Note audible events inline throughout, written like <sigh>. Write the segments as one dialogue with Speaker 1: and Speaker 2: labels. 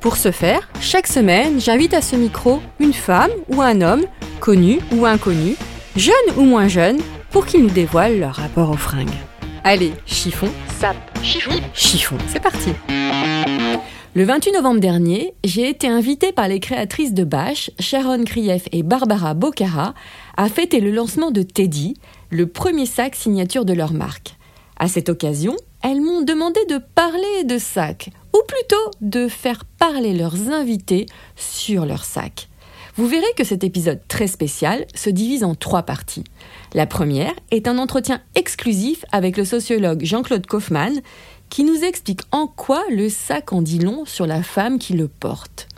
Speaker 1: Pour ce faire, chaque semaine, j'invite à ce micro une femme ou un homme, connu ou inconnu, jeune ou moins jeune, pour qu'ils nous dévoilent leur rapport aux fringues. Allez, chiffon, sap, chiffon, chiffon, c'est parti. Le 28 novembre dernier, j'ai été invitée par les créatrices de Bâche, Sharon Krief et Barbara Bocara, à fêter le lancement de Teddy, le premier sac signature de leur marque. À cette occasion, elles m'ont demandé de parler de sac, ou plutôt de faire parler leurs invités sur leur sac. Vous verrez que cet épisode très spécial se divise en trois parties. La première est un entretien exclusif avec le sociologue Jean-Claude Kaufmann qui nous explique en quoi le sac en dit long sur la femme qui le porte.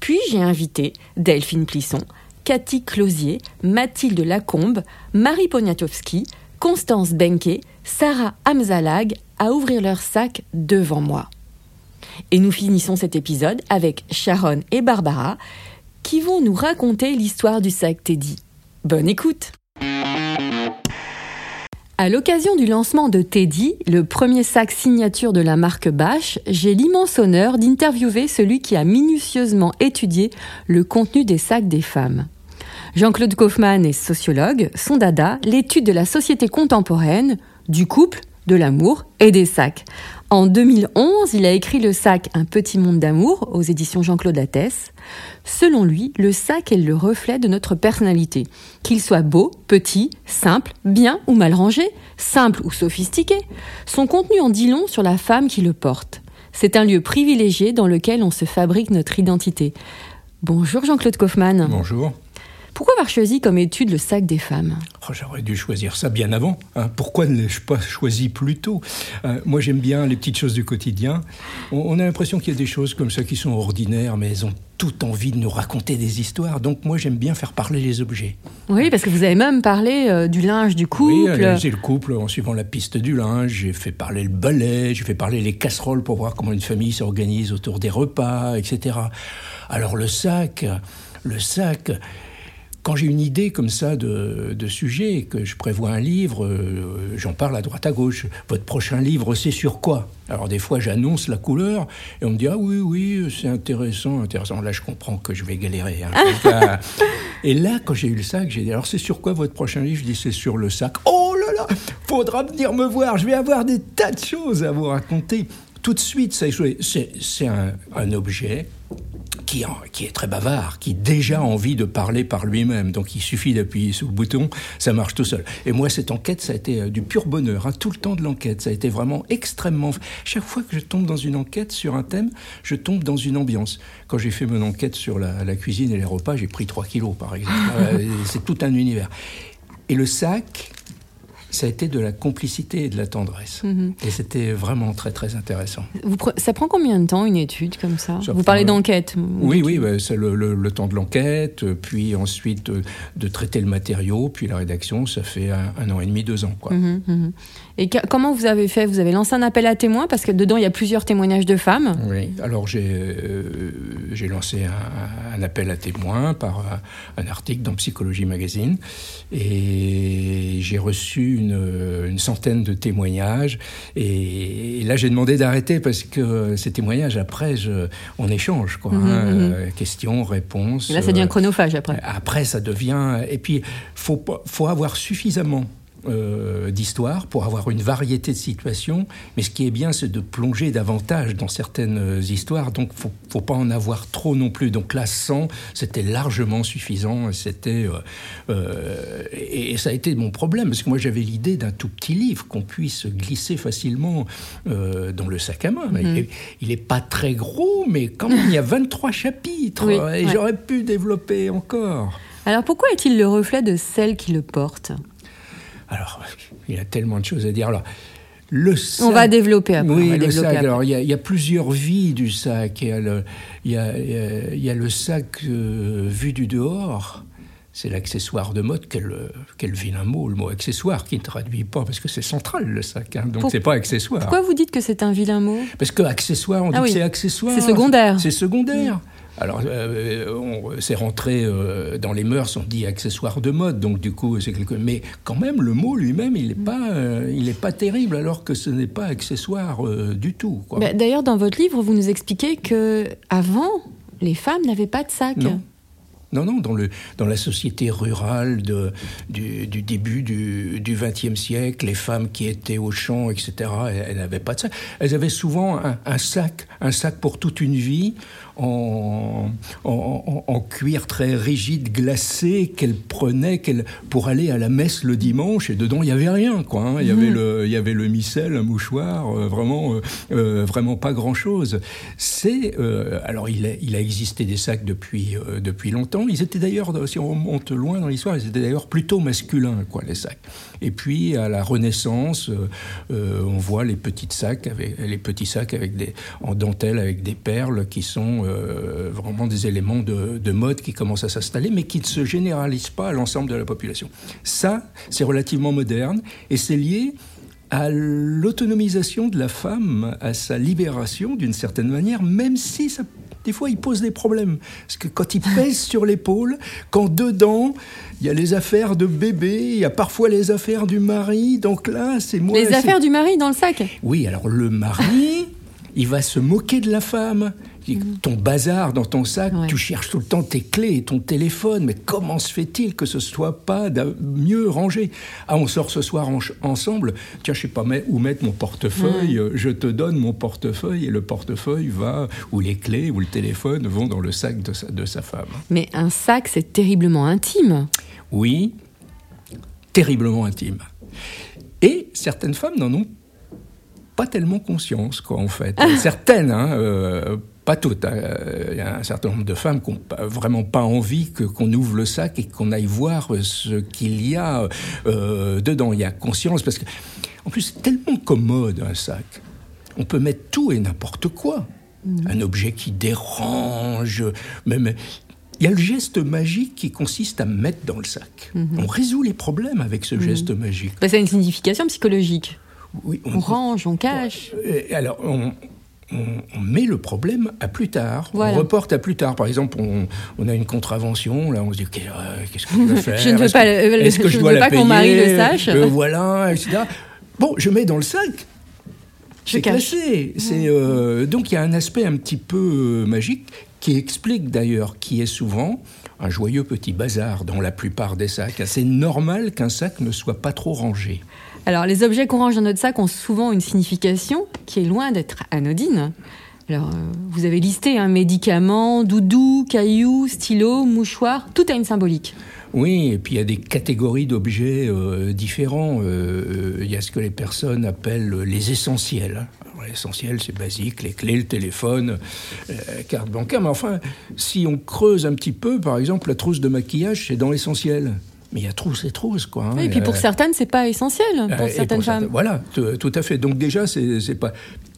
Speaker 1: Puis j'ai invité Delphine Plisson, Cathy Closier, Mathilde Lacombe, Marie Poniatowski, Constance Benke, Sarah Amzalag à ouvrir leur sac devant moi. Et nous finissons cet épisode avec Sharon et Barbara qui vont nous raconter l'histoire du sac Teddy. Bonne écoute à l'occasion du lancement de Teddy, le premier sac signature de la marque Bache, j'ai l'immense honneur d'interviewer celui qui a minutieusement étudié le contenu des sacs des femmes. Jean-Claude Kaufmann est sociologue, son dada, l'étude de la société contemporaine, du couple, de l'amour et des sacs. En 2011, il a écrit le sac Un petit monde d'amour aux éditions Jean-Claude Attès. Selon lui, le sac est le reflet de notre personnalité. Qu'il soit beau, petit, simple, bien ou mal rangé, simple ou sophistiqué, son contenu en dit long sur la femme qui le porte. C'est un lieu privilégié dans lequel on se fabrique notre identité. Bonjour Jean-Claude Kaufmann.
Speaker 2: Bonjour.
Speaker 1: Pourquoi avoir choisi comme étude le sac des femmes?
Speaker 2: Oh, J'aurais dû choisir ça bien avant. Hein. Pourquoi ne l'ai-je pas choisi plus tôt? Euh, Moi, j'aime bien les petites choses du quotidien. On, a l'impression qu'il y a des choses comme ça qui sont ordinaires, mais elles ont toute envie de nous raconter des histoires. Donc moi, j'aime bien faire parler les objets.
Speaker 1: Oui, parce que vous avez même parlé euh, du linge du couple.
Speaker 2: Oui, j'ai le couple en suivant la piste du linge. J'ai fait parler le balai, j'ai fait parler les casseroles pour voir comment une famille s'organise autour des repas, etc. Alors le sac, le sac, quand j'ai une idée comme ça de, de, sujet, que je prévois un livre, euh, j'en parle à droite à gauche. Votre prochain livre, c'est sur quoi? Alors des fois, j'annonce la couleur et on me dit ah oui oui, c'est intéressant, intéressant. Là, je comprends que je vais galérer. Hein. <laughs> et là, quand j'ai eu le sac, j'ai dit alors c'est sur quoi votre prochain livre? Je dis c'est sur le sac. Oh là là, faudra venir me voir. Je vais avoir des tas de choses à vous raconter. Tout de suite, c'est un, un objet qui, qui, est très bavard, qui déjà a envie de parler par lui-même. Donc il suffit d'appuyer sur le bouton, ça marche tout seul. Et moi, cette enquête, ça a été euh, du pur bonheur, hein, tout le temps de l'enquête. Ça a été vraiment extrêmement... Chaque fois que je tombe dans une enquête sur un thème, je tombe dans une ambiance. Quand j'ai fait mon enquête sur la, la cuisine et les repas, j'ai pris 3 kilos, par exemple. <laughs> Euh, c'est tout un univers. Et le sac, ça a été de la complicité et de la tendresse. Mhm. Et c'était vraiment très, très intéressant.
Speaker 1: ça prend combien de temps, une étude comme ça, Vous parlez d'enquête
Speaker 2: Oui, oui, bah, c'est le, temps de l'enquête, puis ensuite de, traiter le matériau, puis la rédaction, ça fait un, an et demi, deux ans. Quoi.
Speaker 1: Mhm, mhm. Et comment vous avez fait? Vous avez lancé un appel à témoins, parce que dedans, il y a plusieurs témoignages de femmes.
Speaker 2: Oui, alors j'ai euh, j'ai lancé un, appel à témoins par un, article dans Psychologie Magazine, et j'ai reçu une euh, une, centaine de témoignages. Et, là, j'ai demandé d'arrêter parce que ces témoignages, après, je, on échange. Quoi, mhm, hein, mhm. Euh, questions, réponses.
Speaker 1: là, ça devient chronophage après.
Speaker 2: Après, ça devient. Et puis, il faut, faut avoir suffisamment euh, d'histoire pour avoir une variété de situations. Mais ce qui est bien, c'est de plonger davantage dans certaines euh, histoires. Donc, faut, faut pas en avoir trop non plus. Donc là, 100, c'était largement suffisant. C'était euh, et, ça a été mon problème parce que moi, j'avais l'idée d'un tout petit livre qu'on puisse glisser facilement dans le sac à main. Mhm. Il n'est pas très gros, mais quand même, il y a 23 chapitres et j'aurais pu développer encore.
Speaker 1: Alors pourquoi est-il le reflet de celle qui le porte?
Speaker 2: Alors, il y a tellement de choses à dire. Alors, Le sac,
Speaker 1: On va développer après.
Speaker 2: oui, le
Speaker 1: développer
Speaker 2: sac.
Speaker 1: après.
Speaker 2: Alors, il y, a- il y a plusieurs vies du sac. Il y a le, il y a- il y a- il y a le sac euh, vu du dehors. C'est l'accessoire de mode. Quel, quel vilain mot, le mot accessoire, qui ne traduit pas, parce que c'est central, le sac. hein, donc, c'est pas accessoire.
Speaker 1: Pourquoi vous dites que c'est un vilain mot?
Speaker 2: Parce que accessoire, on dit
Speaker 1: Ah oui.
Speaker 2: que c'est accessoire.
Speaker 1: C'est secondaire.
Speaker 2: C'est secondaire. Alors, euh, on- c'est rentré euh, dans les mœurs, on dit accessoire de mode, donc du coup, c'est quelque. Mais quand même, le mot lui-même, il n'est pas, euh, il est pas terrible, alors que ce n'est pas accessoire euh, du tout.
Speaker 1: Bah, D'ailleurs, dans votre livre, vous nous expliquez que avant, les femmes n'avaient pas de sac.
Speaker 2: Non. Non, non, dans, le, dans la société rurale de, du, du début du XXe siècle, les femmes qui étaient au champ, etc., elles, elles n'avaient pas de sac. Elles avaient souvent un, un sac, un sac pour toute une vie, en, en, en- en cuir très rigide, glacé, qu'elles prenaient qu'elles- pour aller à la messe le dimanche, et dedans, il n'y avait rien, quoi. hein. Il, y avait le, il y avait le missel, un mouchoir, euh, vraiment, euh, euh, vraiment pas grand-chose. C'est... euh, alors, il a, il a existé des sacs depuis, depuis longtemps. Ils étaient d'ailleurs, si on remonte loin dans l'histoire, ils étaient d'ailleurs plutôt masculins, quoi, les sacs. Et puis, à la Renaissance, on voit les petits sacs, avec, les petits sacs avec des, en dentelle avec des perles qui sont euh, vraiment des éléments de, de mode qui commencent à s'installer, mais qui ne se généralisent pas à l'ensemble de la population. Ça, c'est relativement moderne et c'est lié à l'autonomisation de la femme, à sa libération d'une certaine manière, même si ça, des fois il pose des problèmes. Parce que quand il <laughs> pèse sur l'épaule, quand dedans il y a les affaires de bébé, il y a parfois les affaires du mari, donc là c'est moi.
Speaker 1: Les affaires du mari dans le sac.
Speaker 2: oui, alors le mari, il va se moquer de la femme. Dit, Ton bazar dans ton sac,
Speaker 1: Ouais.
Speaker 2: tu cherches tout le temps tes clés et ton téléphone, mais comment se fait-il que ce soit pas mieux rangé? Ah, on sort ce soir en- ensemble, tiens, je sais pas où mettre mon portefeuille, euh, je te donne mon portefeuille et le portefeuille va, ou les clés ou le téléphone vont dans le sac de sa, de sa femme.
Speaker 1: Mais un sac, c'est terriblement intime.
Speaker 2: Oui, terriblement intime. Et certaines femmes n'en ont pas tellement conscience, quoi, en fait. <laughs> Certaines, hein, euh, pas toutes. hein. Euh, Il y a un certain nombre de femmes qui n'ont vraiment pas envie que, qu'on ouvre le sac et qu'on aille voir euh, ce qu'il y a euh, dedans. Il y a conscience, parce que, en plus, c'est tellement commode, un sac. On peut mettre tout et n'importe quoi. Un objet qui dérange, même. Il y a le geste magique qui consiste à mettre dans le sac. On résout les problèmes avec ce geste magique.
Speaker 1: Bah, ça a une signification psychologique.
Speaker 2: Oui,
Speaker 1: On range, on cache.
Speaker 2: alors, on, on- on met le problème à plus tard.
Speaker 1: Voilà.
Speaker 2: On reporte à plus tard. Par exemple, on, on a une contravention, là, on se dit euh, qu'est-ce que je <laughs> faire
Speaker 1: Je ne veux pas
Speaker 2: que- Est-ce que
Speaker 1: je
Speaker 2: je dois
Speaker 1: veux
Speaker 2: la
Speaker 1: pas qu'on mari le sache.
Speaker 2: Euh, Voilà, etc. Bon, je mets dans le sac.
Speaker 1: Je
Speaker 2: C'est classé. C'est, euh, donc il y a un aspect un petit peu euh, magique qui explique d'ailleurs qui est souvent un joyeux petit bazar dans la plupart des sacs. C'est normal qu'un sac ne soit pas trop rangé.
Speaker 1: Alors, les objets qu'on range dans notre sac ont souvent une signification qui est loin d'être anodine. Alors, euh, vous avez listé un médicament, doudou, caillou, stylo, mouchoir, tout a une symbolique.
Speaker 2: Oui, et puis il y a des catégories d'objets euh, différents. Euh, Il y a ce que les personnes appellent les essentiels. L'essentiel, c'est basique, les clés, le téléphone, euh, carte bancaire. Mais enfin, si on creuse un petit peu, par exemple, la trousse de maquillage, c'est dans l'essentiel. Mais il y a trousse et trousse, quoi. hein.
Speaker 1: et puis pour
Speaker 2: Euh,
Speaker 1: certaines, c'est pas essentiel pour
Speaker 2: euh, et
Speaker 1: certaines
Speaker 2: pour
Speaker 1: femmes.
Speaker 2: Voilà, tout à fait. Donc déjà, c'est c'est pas.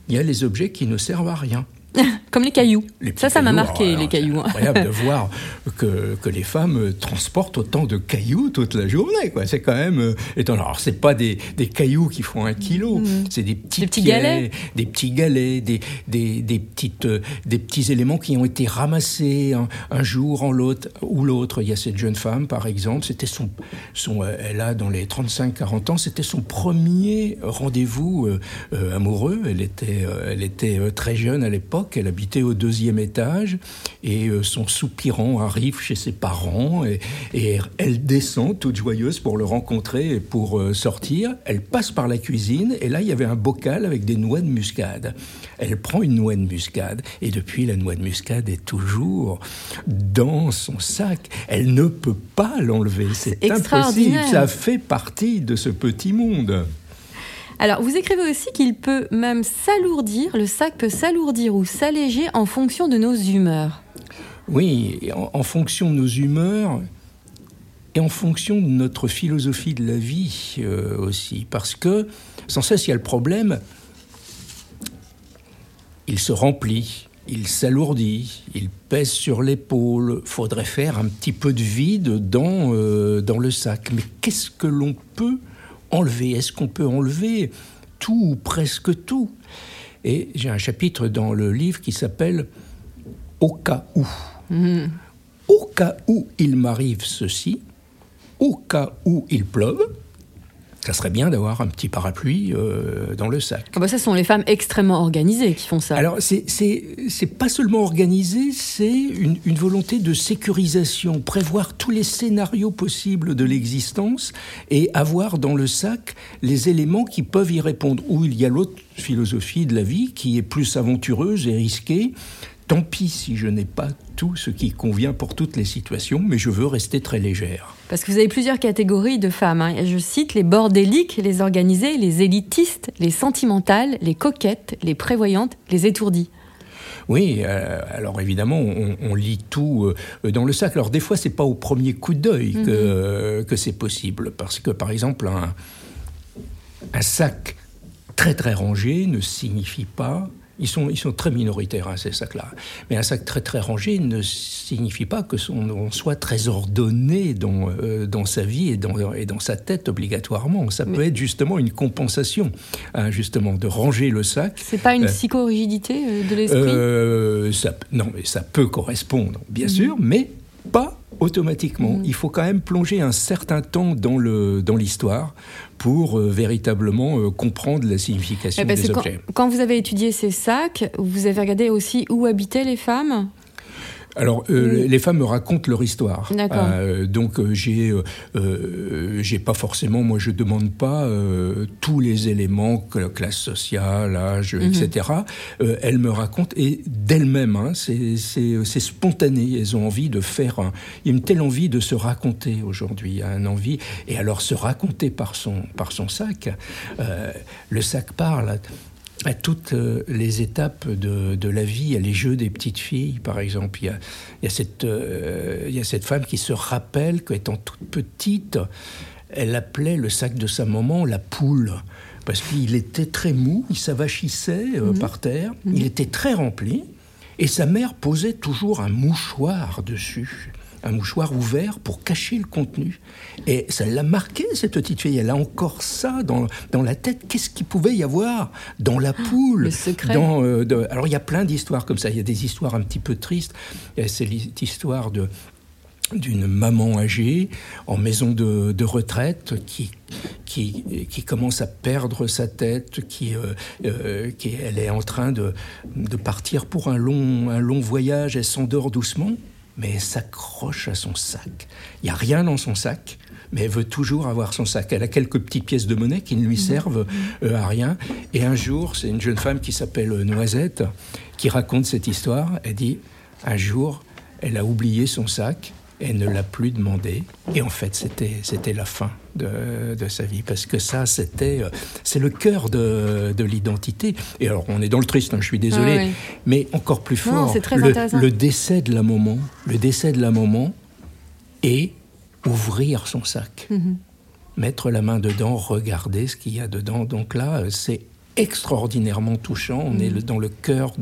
Speaker 2: Il y a les objets qui ne servent à rien. <laughs>
Speaker 1: Comme les cailloux.
Speaker 2: Les
Speaker 1: ça, ça m'a marqué,
Speaker 2: alors,
Speaker 1: les
Speaker 2: c'est
Speaker 1: cailloux.
Speaker 2: incroyable de voir que, que les femmes euh, transportent autant de cailloux toute la journée. Quoi. C'est quand même euh, étonnant. Alors, c'est pas des, des cailloux qui font un kilo, c'est des petits,
Speaker 1: Des petits
Speaker 2: pieds,
Speaker 1: galets.
Speaker 2: des petits galets, des, des, des petites, euh, des petits éléments qui ont été ramassés un, un jour en l'autre ou l'autre. Il y a cette jeune femme, par exemple, c'était son, son, elle a dans les 35-40 ans, c'était son premier rendez-vous euh, euh, amoureux. Elle était, euh, elle était très jeune à l'époque, elle habitait au deuxième étage et euh, son soupirant arrive chez ses parents et, et elle descend toute joyeuse pour le rencontrer et pour euh, sortir. Elle passe par la cuisine et là il y avait un bocal avec des noix de muscade. Elle prend une noix de muscade et depuis la noix de muscade est toujours dans son sac. Elle ne peut pas l'enlever. C'est impossible. Ça fait partie de ce petit monde.
Speaker 1: Alors, vous écrivez aussi qu'il peut même s'alourdir, le sac peut s'alourdir ou s'alléger en fonction de nos humeurs.
Speaker 2: Oui, en fonction de nos humeurs et en fonction de notre philosophie de la vie euh, aussi. Parce que sans cesse, il y a le problème, il se remplit, il s'alourdit, il pèse sur l'épaule. Faudrait faire un petit peu de vide dans, euh, dans le sac. Mais qu'est-ce que l'on peut enlever Est-ce qu'on peut enlever tout ou presque tout? Et j'ai un chapitre dans le livre qui s'appelle Au cas où. Mmh. Au cas où il m'arrive ceci, au cas où il pleuve, ça serait bien d'avoir un petit parapluie euh, dans le sac.
Speaker 1: Ah bah ça, ce sont les femmes extrêmement organisées qui font ça.
Speaker 2: Alors, c'est pas seulement organisé, c'est une, une, volonté de sécurisation, prévoir tous les scénarios possibles de l'existence et avoir dans le sac les éléments qui peuvent y répondre. Ou il y a l'autre philosophie de la vie qui est plus aventureuse et risquée, Tant pis si je n'ai pas tout ce qui convient pour toutes les situations, mais je veux rester très légère.
Speaker 1: Parce que vous avez plusieurs catégories de femmes. Hein. Je cite les bordéliques, les organisées, les élitistes, les sentimentales, les coquettes, les prévoyantes, les étourdies.
Speaker 2: Oui, euh, alors évidemment, on, lit tout euh, dans le sac. Alors des fois, c'est pas au premier coup d'œil que, mhm. que c'est possible, parce que par exemple, un, un sac très très rangé ne signifie pas ils sont, ils sont très minoritaires, hein, ces sacs-là. Mais un sac très très rangé ne signifie pas que son, soit très ordonné dans, euh, dans sa vie et dans, et dans sa tête obligatoirement. Ça peut être justement une compensation, hein, justement, de ranger le sac.
Speaker 1: C'est pas une euh, psychorigidité euh, de l'esprit?
Speaker 2: Non, mais ça peut correspondre, bien mhm. sûr, mais pas automatiquement. Mhm. Il faut quand même plonger un certain temps dans l'histoire pour euh, véritablement euh, comprendre la signification eh ben, des objets.
Speaker 1: quand, vous avez étudié ces sacs, vous avez regardé aussi où habitaient les femmes?
Speaker 2: Alors, euh, les femmes me racontent leur histoire. Euh, donc, euh, j'ai, j'ai pas forcément, moi, je demande pas tous les éléments, classe sociale, âge, mhm. etc. elles me racontent et d'elles-mêmes, hein, c'est, c'est, spontané. Elles ont envie de faire. Un, il y a une telle envie de se raconter aujourd'hui, un envie. Et alors, se raconter par son par son sac. le sac parle à toutes euh, les étapes de, la vie. Il y a les jeux des petites filles, par exemple. Il y a, il y a cette, euh, il y a cette femme qui se rappelle qu'étant toute petite, elle appelait le sac de sa maman la poule. Parce qu'il était très mou, il s'avachissait euh, mhm. par terre, mhm. il était très rempli, et sa mère posait toujours un mouchoir dessus un mouchoir ouvert pour cacher le contenu. Et ça l'a marqué, cette petite fille. Elle a encore ça dans, dans la tête. Qu'est-ce qu'il pouvait y avoir dans la ah, poule
Speaker 1: Le secret.
Speaker 2: Dans, euh, Alors, il y a plein d'histoires comme ça. Il y a des histoires un petit peu tristes. C'est l'histoire de d'une maman âgée en maison de, de retraite qui, qui, qui, commence à perdre sa tête, qui, euh, euh, qui elle est en train de, de partir pour un long, un long voyage, elle s'endort doucement mais elle s'accroche à son sac. Il n'y a rien dans son sac, mais elle veut toujours avoir son sac. Elle a quelques petites pièces de monnaie qui ne lui servent euh, à rien. Et un jour, c'est une jeune femme qui s'appelle Noisette qui raconte cette histoire. Elle dit, un jour, elle a oublié son sac et ne l'a plus demandé. Et en fait, c'était la fin de, de, sa vie, parce que ça, c'était, euh, c'est le cœur de, de l'identité. Et alors, on est dans le triste, hein, je suis désolé, ah mais encore plus fort, le, le, décès de la maman, le décès de la maman, et ouvrir son sac. Mhm. Mettre la main dedans, regarder ce qu'il y a dedans. Donc là, c'est extraordinairement touchant. On est mm. dans le cœur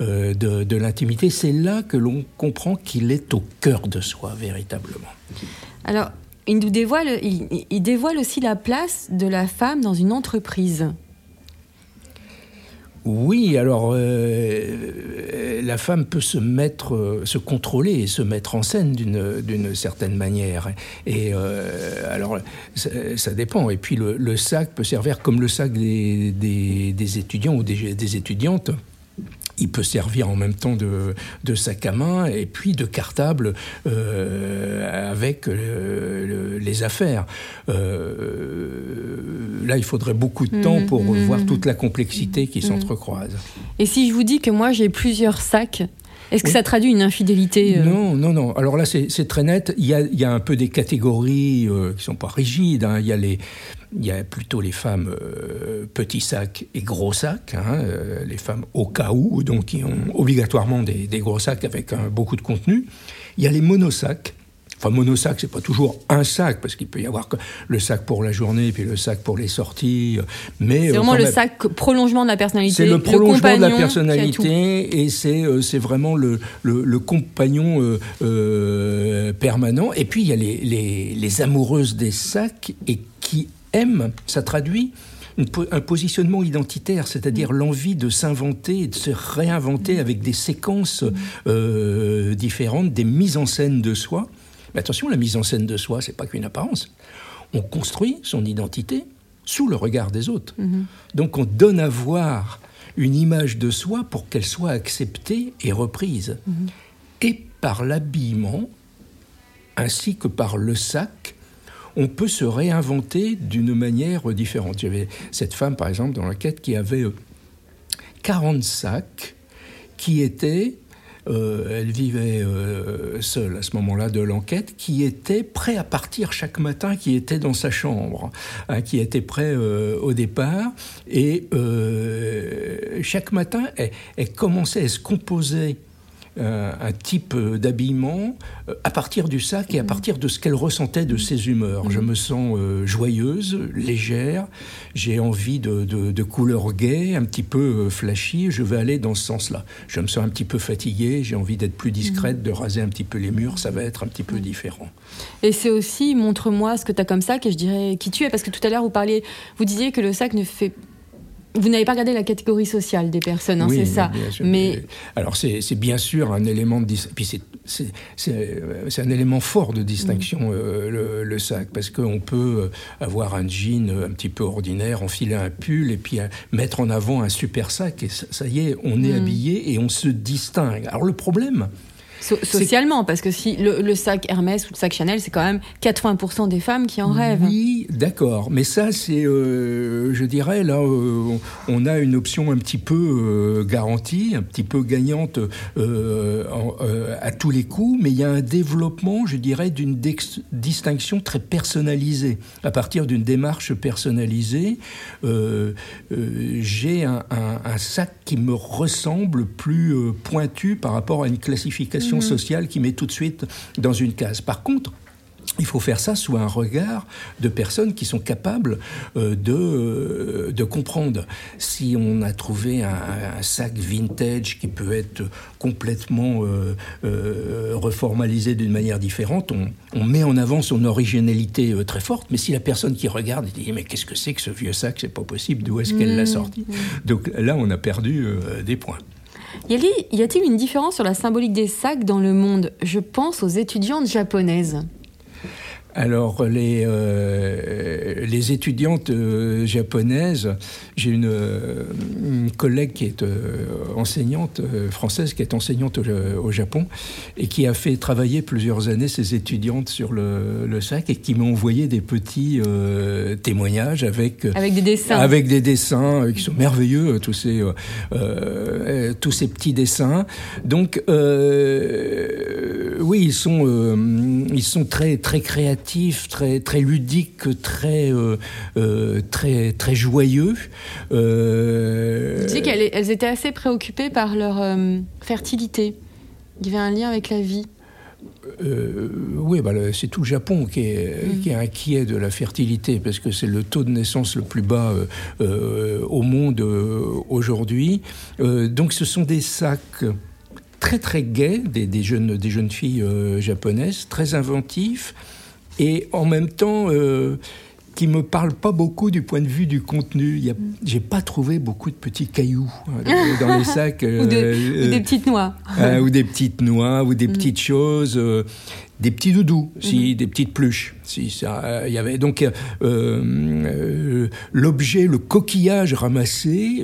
Speaker 2: euh, de, de, l'intimité. C'est là que l'on comprend qu'il est au cœur de soi, véritablement.
Speaker 1: Alors, il, nous dévoile, il dévoile aussi la place de la femme dans une entreprise.
Speaker 2: Oui, alors euh, la femme peut se mettre, euh, se contrôler et se mettre en scène d'une certaine manière. Et euh, alors ça, dépend. Et puis le, sac peut servir comme le sac des, des, étudiants ou des, des étudiantes il peut servir en même temps de, de, sac à main et puis de cartable euh, avec euh, les affaires. Euh, là, il faudrait beaucoup de temps mmh, pour mmh, voir mmh. toute la complexité qui s'entrecroise.
Speaker 1: Et si je vous dis que moi j'ai plusieurs sacs est-ce que ça traduit une infidélité
Speaker 2: Non, non, non. Alors là, c'est très net. Il y, a, il y a, un peu des catégories qui ne sont pas rigides. Hein. Il y a les, il y a plutôt les femmes euh, petits sacs et gros sacs, hein, euh, les femmes au cas où, donc qui ont obligatoirement des, gros sacs avec beaucoup de contenu. Il y a les monosacs, Enfin, monosac, c'est pas toujours un sac, parce qu'il peut y avoir le sac pour la journée, puis le sac pour les sorties. Mais
Speaker 1: c'est vraiment le sac prolongement de la personnalité.
Speaker 2: C'est le prolongement de la personnalité, et c'est c'est vraiment le, le, compagnon permanent. Et puis il y a les, les, les amoureuses des sacs et qui aiment. Ça traduit un positionnement identitaire, c'est-à-dire mm. l'envie de s'inventer et de se réinventer avec des séquences mm. euh, différentes, des mises en scène de soi. Mais attention, la mise en scène de soi, c'est pas qu'une apparence. On construit son identité sous le regard des autres. Mm-hmm. Donc on donne à voir une image de soi pour qu'elle soit acceptée et reprise. Mm-hmm. Et par l'habillement, ainsi que par le sac, on peut se réinventer d'une manière différente. J'avais cette femme, par exemple, dans l'enquête, qui avait 40 euh, sacs qui étaient euh, elle vivait euh, seule à ce moment-là de l'enquête, qui étaient prêts à partir chaque matin, qui étaient dans sa chambre, hein, qui étaient prêts au départ. Et chaque matin, elle, elle, commençait, à se composer euh, un type d'habillement euh, à partir du sac et à partir de ce qu'elle ressentait de ses humeurs. Je me sens euh, joyeuse, légère, j'ai envie de, de, couleurs gaies, un petit peu flashy, je vais aller dans ce sens-là. Je me sens un petit peu fatiguée, j'ai envie d'être plus discrète, de raser un petit peu les murs, ça va être un petit peu différent.
Speaker 1: Et c'est aussi, montre-moi ce que tu as comme sac et je dirais qui tu es, parce que tout à l'heure vous parliez, vous disiez que le sac ne fait vous n'avez pas regardé la catégorie sociale des personnes, hein, c'est ça.
Speaker 2: mais alors c'est bien sûr un élément de puis c'est un élément fort de distinction mm. euh, le, sac parce qu'on peut euh, avoir un jean un petit peu ordinaire, enfiler un pull et puis euh, mettre en avant un super sac et ça, y est, on est mm. habillé et on se distingue. Alors le problème,
Speaker 1: socialement, parce que si le, sac Hermès ou le sac Chanel, c'est quand même 80% des femmes qui en rêvent.
Speaker 2: Oui, d'accord. Mais ça, c'est, euh, je dirais, là, euh, on a une option un petit peu euh, garantie, un petit peu gagnante à tous les coups, mais il y a un développement, je dirais, d'une distinction très personnalisée. À partir d'une démarche personnalisée, j'ai un, un, sac qui me ressemble plus pointu par rapport à une classification Mhm. sociale qui met tout de suite dans une case. Par contre, il faut faire ça sous un regard de personnes qui sont capables euh, de, euh, de comprendre. Si on a trouvé un, sac vintage qui peut être complètement euh, reformalisé d'une manière différente, on, met en avant son originalité très forte. Mais si la personne qui regarde dit mais qu'est-ce que c'est que ce vieux sac, c'est pas possible, d'où est-ce qu'elle l'a mhm. sorti? Donc là, on a perdu des points.
Speaker 1: Y a-t-il une différence sur la symbolique des sacs dans le monde? Je pense aux étudiantes japonaises.
Speaker 2: Alors, les, euh, les étudiantes euh, japonaises, j'ai une, euh, collègue qui est enseignante française, qui est enseignante au, Japon, et qui a fait travailler plusieurs années ses étudiantes sur le, le sac et qui m'a envoyé des petits témoignages avec,
Speaker 1: avec des dessins.
Speaker 2: Avec des dessins qui sont merveilleux, tous ces, tous ces petits dessins. Donc, oui, ils sont, ils sont très, très créatifs très, très ludique, très, euh, euh, très, très joyeux.
Speaker 1: Euh... Tu qu'elles elles étaient assez préoccupées par leur euh, fertilité. Il y avait un lien avec la vie.
Speaker 2: oui, bah, c'est tout le Japon qui est, mm. qui est, inquiet de la fertilité parce que c'est le taux de naissance le plus bas au monde aujourd'hui. donc ce sont des sacs très très gais, des, des, jeunes, des jeunes filles japonaises, très inventifs, et en même temps euh, qui me parle pas beaucoup du point de vue du contenu. J'ai pas trouvé beaucoup de petits cailloux euh, dans les <laughs> sacs.
Speaker 1: ou, des petites noix. <laughs>
Speaker 2: ou des petites noix, ou des mm. petites choses des petits doudous, si, mhm. des petites pluches. Si ça, euh, y avait donc euh, euh, l'objet, le coquillage ramassé.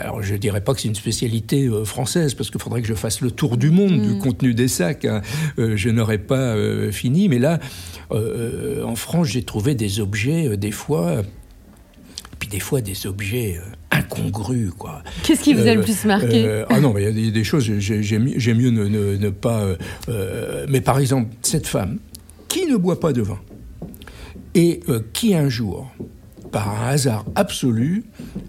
Speaker 2: alors je dirais pas que c'est une spécialité française parce qu'il faudrait que je fasse le tour du monde du mhm. contenu des sacs. Hein. je n'aurais pas fini, mais là, en France, j'ai trouvé des objets des fois puis des fois des objets euh, incongrus, quoi.
Speaker 1: Qu'est-ce qui vous a le euh, plus marqué
Speaker 2: euh, Ah non, il y a des, choses, j'aime mieux ne, pas... mais par exemple, cette femme qui ne boit pas de vin et qui un jour par un hasard absolu,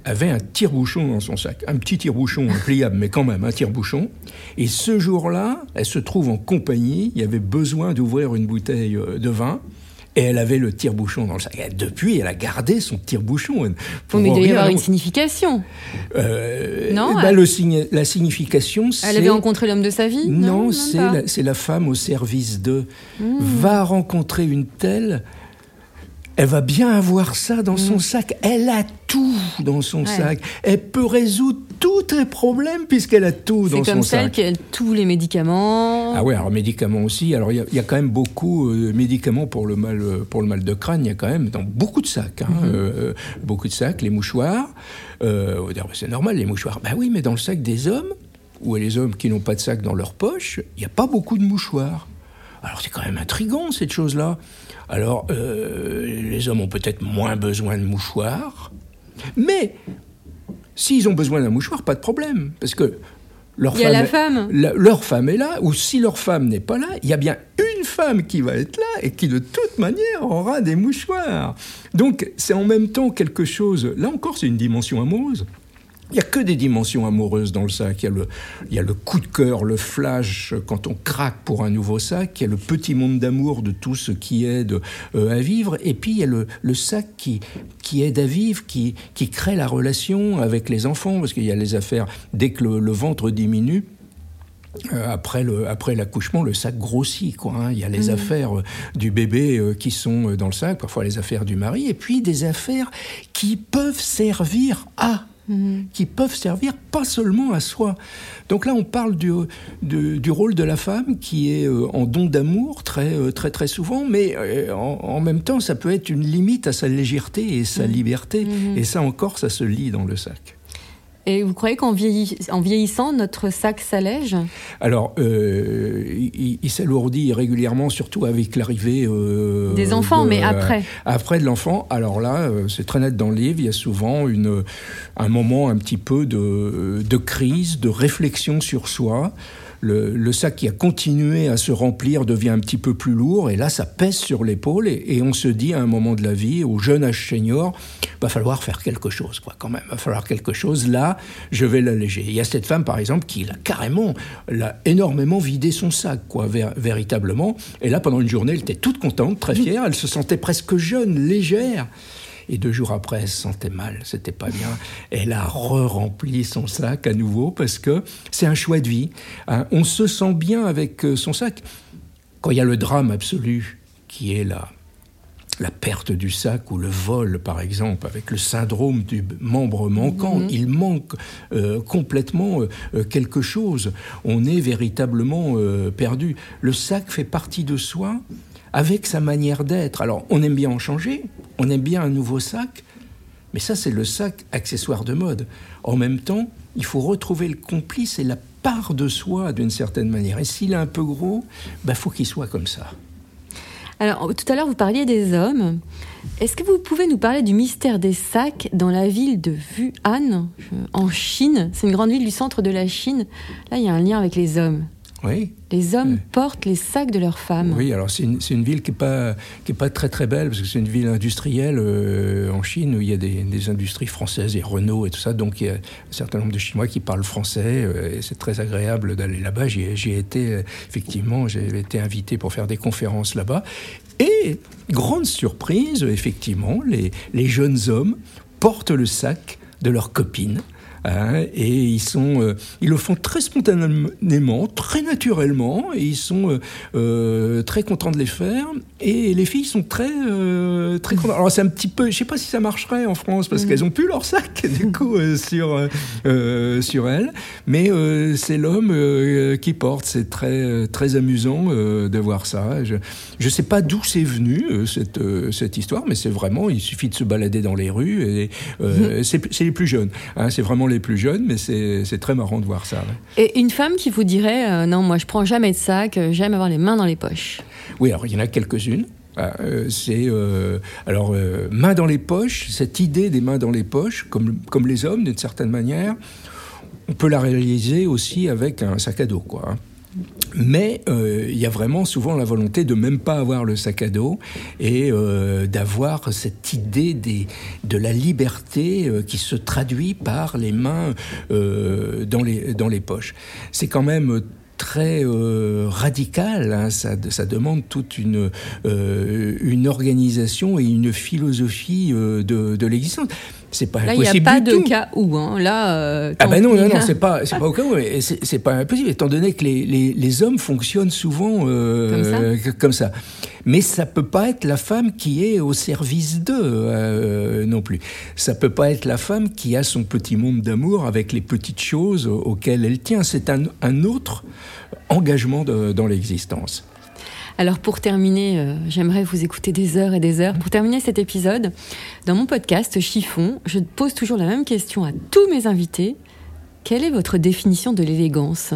Speaker 2: avait un tire-bouchon dans son sac. Un petit tire-bouchon pliable, mais quand même un tire-bouchon. Et ce jour-là, elle se trouve en compagnie, il y avait besoin d'ouvrir une bouteille de vin. Et elle avait le tire-bouchon dans le sac. Et depuis, elle a gardé son tire-bouchon.
Speaker 1: mais il doit y avoir une signification.
Speaker 2: Euh, non bah, le La signification, c'est...
Speaker 1: Elle avait rencontré l'homme de sa vie?
Speaker 2: Non, c'est la, la, femme au service de... Hmm. Va rencontrer une telle elle va bien avoir ça dans son mm. sac. Elle a tout dans son sac. Elle peut résoudre tous les problèmes puisqu'elle a tout dans son sac.
Speaker 1: C'est comme celle qui a tous les médicaments.
Speaker 2: Ah ouais, alors médicaments aussi. Alors il y, a quand même beaucoup de euh, médicaments pour le mal pour le mal de crâne. Il y a quand même dans beaucoup de sacs, hein, mm-hmm. euh, beaucoup de sacs, les mouchoirs. Euh, c'est normal les mouchoirs. Ben oui, mais dans le sac des hommes ou les hommes qui n'ont pas de sac dans leur poche, il n'y a pas beaucoup de mouchoirs. Alors c'est quand même intrigant cette chose-là. Alors euh, les hommes ont peut-être moins besoin de mouchoirs, mais s'ils ont besoin d'un mouchoir, pas de problème, parce que leur
Speaker 1: il
Speaker 2: femme,
Speaker 1: la femme.
Speaker 2: leur femme est là, ou si leur femme n'est pas là, il y a bien une femme qui va être là et qui de toute manière aura des mouchoirs. Donc c'est en même temps quelque chose, là encore c'est une dimension amoureuse. Il n'y a que des dimensions amoureuses dans le sac. Il y, a le, il y a le coup de cœur, le flash quand on craque pour un nouveau sac. Il y a le petit monde d'amour de tout ce qui aide euh, à vivre. Et puis il y a le, le, sac qui, qui aide à vivre, qui, qui crée la relation avec les enfants. Parce qu'il y a les affaires, dès que le, ventre diminue, euh, après, le, après l'accouchement, le sac grossit. Quoi, hein. Il y a les mmh. affaires euh, du bébé qui sont dans le sac, parfois les affaires du mari, et puis des affaires qui peuvent servir à Mhm. qui peuvent servir pas seulement à soi. Donc là, on parle du, du, rôle de la femme qui est euh, en don d'amour très, euh, très, très souvent, mais euh, en, même temps, ça peut être une limite à sa légèreté et sa mhm. liberté. Mhm. Et ça encore, ça se lit dans le sac.
Speaker 1: Et vous croyez qu'en vieillissant, notre sac s'allège?
Speaker 2: Alors, euh, il, s'alourdit régulièrement, surtout avec l'arrivée... Euh,
Speaker 1: Des enfants, mais après.
Speaker 2: Après de l'enfant, alors là, euh, c'est très net dans le livre, il y a souvent une, un moment un petit peu de, de crise, de réflexion sur soi le, sac qui a continué à se remplir devient un petit peu plus lourd, et là, ça pèse sur l'épaule, et, on se dit à un moment de la vie, au jeune âge senior, va falloir faire quelque chose, quoi, quand même, va falloir quelque chose. Là, je vais l'alléger. Il y a cette femme, par exemple, qui l'a carrément, l'a énormément vidé son sac, quoi, véritablement. Et là, pendant une journée, elle était toute contente, très fière, elle se sentait presque jeune, légère. Et deux jours après, elle se sentait mal, c'était pas bien. Elle a re-rempli son sac à nouveau parce que c'est un choix de vie. Hein. On se sent bien avec euh, son sac. Quand il y a le drame absolu qui est la, la perte du sac ou le vol, par exemple, avec le syndrome du membre manquant, mhm. il manque euh, complètement euh, quelque chose. On est véritablement perdu. Le sac fait partie de soi avec sa manière d'être. Alors, on aime bien en changer, on aime bien un nouveau sac, mais ça, c'est le sac accessoire de mode. En même temps, il faut retrouver le complice et la part de soi d'une certaine manière. Et s'il est un peu gros, bah, faut qu'il soit comme ça.
Speaker 1: Alors, tout à l'heure, vous parliez des hommes. Est-ce que vous pouvez nous parler du mystère des sacs dans la ville de Wuhan, en Chine? C'est une grande ville du centre de la Chine. Là, il y a un lien avec les hommes.
Speaker 2: Oui.
Speaker 1: Les hommes portent les sacs de leurs femmes.
Speaker 2: Oui, alors c'est une, une, ville qui n'est pas, qui est pas très très belle, parce que c'est une ville industrielle euh, en Chine où il y a des, des, industries françaises et Renault et tout ça. Donc il y a un certain nombre de Chinois qui parlent français euh, et c'est très agréable d'aller là-bas. J'y ai été, euh, effectivement, j'ai été invité pour faire des conférences là-bas. Et grande surprise, effectivement, les, les jeunes hommes portent le sac de leur copine. Hein, et ils, sont, euh, ils le font très spontanément, très naturellement, et ils sont euh, euh, très contents de les faire. Et les filles sont très, très contentes. Alors c'est un petit peu, je sais pas si ça marcherait en France, parce mm. qu'elles ont plus leur sac, <laughs> du coup, sur, sur elles. Mais c'est l'homme qui porte. C'est très, très amusant de voir ça. Je ne sais pas d'où c'est venu, cette, cette histoire, mais c'est vraiment, il suffit de se balader dans les rues, et mm. c'est les plus jeunes. Hein, c'est vraiment les plus jeunes, mais c'est très marrant de voir ça.
Speaker 1: Et une femme qui vous dirait euh, non, moi je prends jamais de sac, euh, j'aime avoir les mains dans les poches.
Speaker 2: Oui, alors il y en a quelques-unes. Euh, c'est alors mains dans les poches. Cette idée des mains dans les poches, comme comme les hommes d'une certaine manière, on peut la réaliser aussi avec un sac à dos, quoi. Hein. Mais euh, il y a vraiment souvent la volonté de même pas avoir le sac à dos et euh, d'avoir cette idée des, de la liberté euh, qui se traduit par les mains euh, dans, les, dans les poches. C'est quand même très euh, radical. Hein. Ça, ça, demande toute une, euh, une organisation et une philosophie euh, de, de l'existence. C'est pas
Speaker 1: Là, il n'y a
Speaker 2: impossible
Speaker 1: pas de
Speaker 2: tout.
Speaker 1: cas où. Hein. Là, euh,
Speaker 2: Ah ben non, non, non, c'est pas, c'est <laughs> pas au cas où. C'est pas impossible, étant donné que les, les, les hommes fonctionnent souvent euh,
Speaker 1: Comme
Speaker 2: comme ça. Mais ça peut pas être la femme qui est au service d'eux euh, non plus. Ça peut pas être la femme qui a son petit monde d'amour avec les petites choses au- auxquelles elle tient. C'est un, un autre engagement de- dans l'existence.
Speaker 1: Alors pour terminer, euh, j'aimerais vous écouter des heures et des heures. Pour terminer cet épisode, dans mon podcast Chiffon, je pose toujours la même question à tous mes invités. Quelle est votre définition de l'élégance?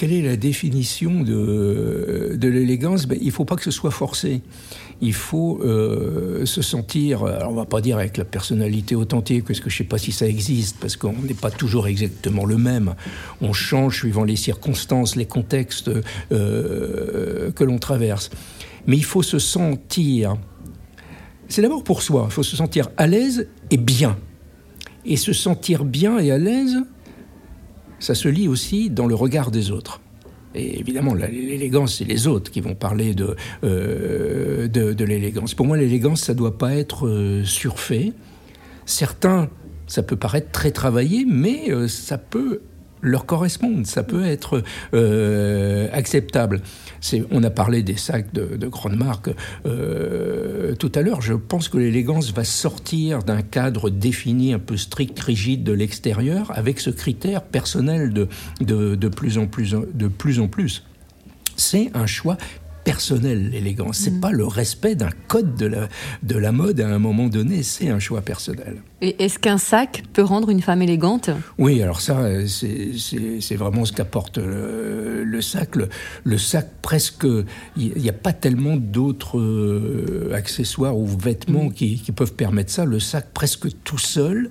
Speaker 2: Quelle est la définition de, de l'élégance? Ben, Il ne faut pas que ce soit forcé. Il faut euh, se sentir, alors on va pas dire avec la personnalité authentique, parce que je ne sais pas si ça existe, parce qu'on n'est pas toujours exactement le même. On change suivant les circonstances, les contextes euh, que l'on traverse. Mais il faut se sentir, c'est d'abord pour soi, il faut se sentir à l'aise et bien. Et se sentir bien et à l'aise, ça se lit aussi dans le regard des autres. Et évidemment, l'élégance, c'est les autres qui vont parler de, euh, de, de l'élégance. Pour moi, l'élégance, ça ne doit pas être euh, surfait. Certains, ça peut paraître très travaillé, mais euh, ça peut leur correspondre, ça peut être euh, acceptable. On a parlé des sacs de, de grandes marques euh, tout à l'heure. Je pense que l'élégance va sortir d'un cadre défini un peu strict, rigide de l'extérieur, avec ce critère personnel de, de, de plus en plus. De plus, en plus. C'est un choix personnel, l'élégance. C'est pas le respect d'un code de la, de la mode à un moment donné, c'est un choix personnel.
Speaker 1: Et est-ce qu'un sac peut rendre une femme élégante?
Speaker 2: Oui, alors ça, c'est- vraiment ce qu'apporte le, le sac. Le, le sac, presque, il n'y a pas tellement d'autres euh, accessoires ou vêtements qui, qui peuvent permettre ça. Le sac, presque tout seul,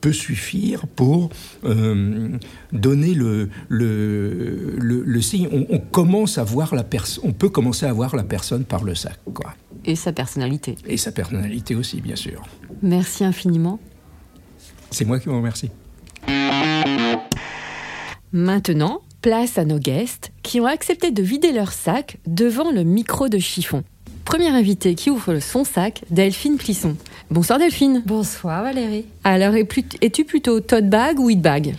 Speaker 2: peut suffire pour euh, donner le, le, le, le signe. On, on commence à voir la on peut commencer à voir la personne par le sac, quoi.
Speaker 1: et sa personnalité
Speaker 2: Et sa personnalité aussi, bien sûr.
Speaker 1: Merci infiniment.
Speaker 2: C'est moi qui vous remercie.
Speaker 1: Maintenant, place à nos guests qui ont accepté de vider leur sac devant le micro de chiffon. Première invitée qui ouvre son sac, Delphine Plisson. Bonsoir Delphine.
Speaker 3: Bonsoir Valérie.
Speaker 1: Alors, es-tu plutôt tote bag ou hit bag